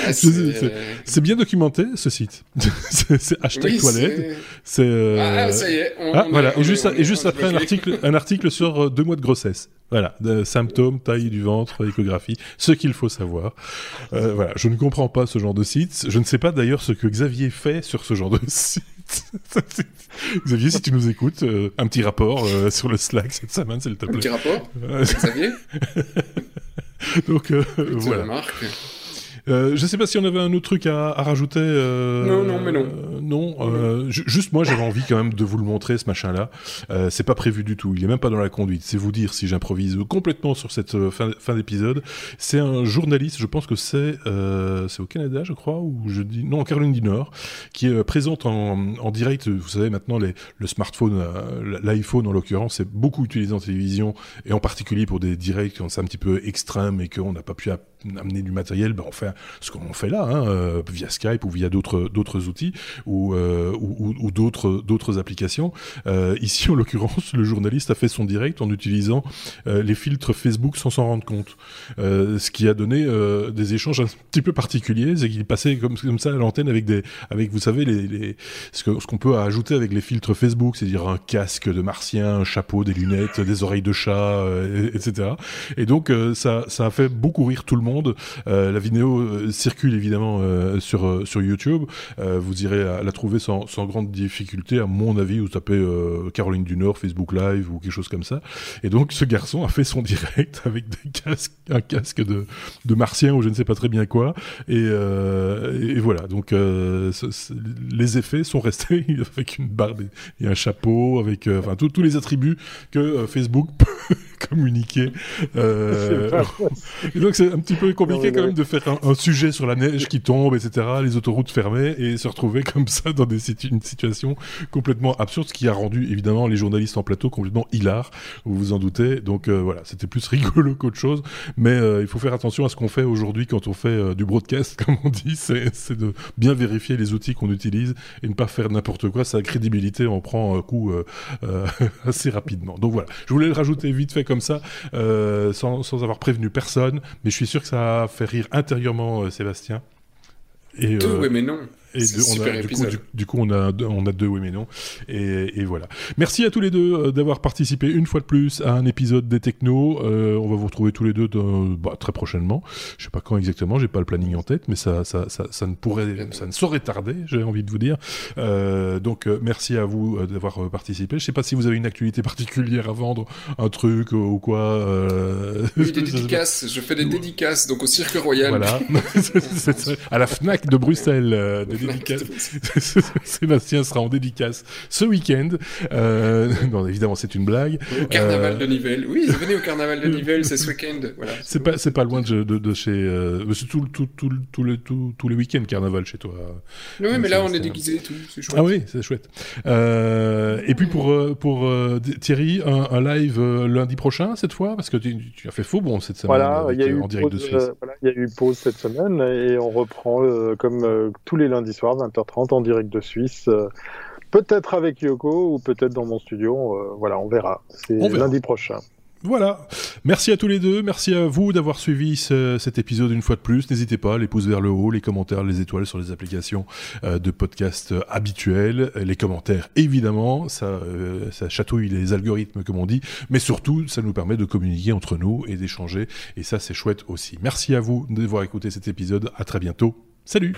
Ah, c'est bien documenté ce site. c'est hashtag toilette. C'est euh, ah, ça y est. ah, voilà. et juste, et juste après un article, un article sur euh, deux mois de grossesse. Voilà, de symptômes, taille du ventre, échographie, ce qu'il faut savoir. Euh, voilà, je ne comprends pas ce genre de site. Je ne sais pas d'ailleurs ce que Xavier fait sur ce genre de site. Xavier, si tu nous écoutes, un petit rapport sur le Slack cette semaine, s'il te plaît. Un petit rapport, Xavier? Donc euh, voilà. Marque. Euh, je sais pas si on avait un autre truc à, à rajouter. Euh, non, non, mais non. Euh, non, euh, juste moi, j'avais envie quand même de vous le montrer, ce machin-là. Euh, c'est pas prévu du tout. Il est même pas dans la conduite. C'est vous dire si j'improvise complètement sur cette euh, fin, fin d'épisode. C'est un journaliste, je pense que c'est c'est au Canada, je crois, ou je dis non, en Caroline du Nord, qui est présente en, en direct. Vous savez maintenant, les, le smartphone, l'iPhone en l'occurrence, c'est beaucoup utilisé en télévision et en particulier pour des directs quand c'est un petit peu extrême et qu'on n'a pas pu amener du matériel, ben on fait ce qu'on fait là, hein, euh, via Skype ou via d'autres outils ou, euh, ou, ou d'autres d'autres applications. Euh, ici, en l'occurrence, le journaliste a fait son direct en utilisant les filtres Facebook sans s'en rendre compte, ce qui a donné des échanges un petit peu particuliers. C'est qu'il passait comme, comme ça à l'antenne avec des, avec vous savez les, ce qu'on ce qu'on peut ajouter avec les filtres Facebook, c'est-à-dire un casque de martien, un chapeau, des lunettes, des oreilles de chat, etc. Et donc ça ça a fait beaucoup rire tout le monde. La vidéo euh, circule évidemment euh, sur euh, sur YouTube. vous irez la, trouver sans, grande difficulté, à mon avis. Vous tapez Caroline du Nord, Facebook Live ou quelque chose comme ça. Et donc ce garçon a fait son direct avec un casque de martien ou je ne sais pas très bien quoi. Et, et voilà. Donc les effets sont restés avec une barbe et un chapeau, avec enfin tous les attributs que Facebook peut communiquer. et donc c'est un petit peu compliqué quand même de faire un, sujet sur la neige qui tombe, etc., les autoroutes fermées, et se retrouver comme ça dans des une situation complètement absurde, ce qui a rendu évidemment les journalistes en plateau complètement hilar, vous vous en doutez. Donc euh, voilà, c'était plus rigolo qu'autre chose, mais euh, il faut faire attention à ce qu'on fait aujourd'hui quand on fait euh, du broadcast, comme on dit, c'est de bien vérifier les outils qu'on utilise et ne pas faire n'importe quoi. Sa crédibilité en prend un coup assez rapidement. Donc voilà, je voulais le rajouter vite fait comme ça, sans, sans avoir prévenu personne, mais je suis sûr que ça a fait rire intérieurement Sébastien. Et, oui, mais non. Et on a, du, coup, du, coup, on a, on a deux oui mais non. Et, et voilà. Merci à tous les deux euh, d'avoir participé une fois de plus à un épisode des Technos. Euh, on va vous retrouver tous les deux bah, très prochainement. Je sais pas quand exactement, j'ai pas le planning en tête, mais ça, ça, ça, ça ne pourrait, ça ne saurait tarder, j'ai envie de vous dire. Euh, donc euh, merci à vous euh, d'avoir participé. Je sais pas si vous avez une actualité particulière à vendre, un truc ou quoi. Oui, des dédicaces. Je fais des dédicaces donc au Cirque Royal. Voilà. à la Fnac de Bruxelles. Sébastien sera en dédicace ce week-end. Euh, non, évidemment, c'est une blague. Au carnaval euh, de Nivelles. Oui, venez au carnaval de Nivelles, c'est ce week-end. Voilà, c'est pas, c'est pas loin de, de, chez. Euh, c'est tout, tout, tout, tout, les, tous les week-ends carnaval chez toi. Oui, mais là, on est déguisé et tout. C'est chouette. Ah oui, c'est chouette. et puis pour, pour Thierry, un, live lundi prochain cette fois, parce que tu, as fait faux bon cette semaine voilà, il y a eu en direct de Suisse. voilà, il y a eu pause cette semaine et on reprend comme tous les lundis soir, 20h30, en direct de Suisse. Euh, peut-être avec Yoko ou peut-être dans mon studio. Euh, voilà, on verra. C'est lundi prochain. Voilà. Merci à tous les deux. Merci à vous d'avoir suivi cet épisode une fois de plus. N'hésitez pas, les pouces vers le haut, les commentaires, les étoiles sur les applications euh, de podcast habituelles, les commentaires évidemment, ça, ça chatouille les algorithmes comme on dit, mais surtout ça nous permet de communiquer entre nous et d'échanger et ça c'est chouette aussi. Merci à vous d'avoir écouté cet épisode. À très bientôt. Salut.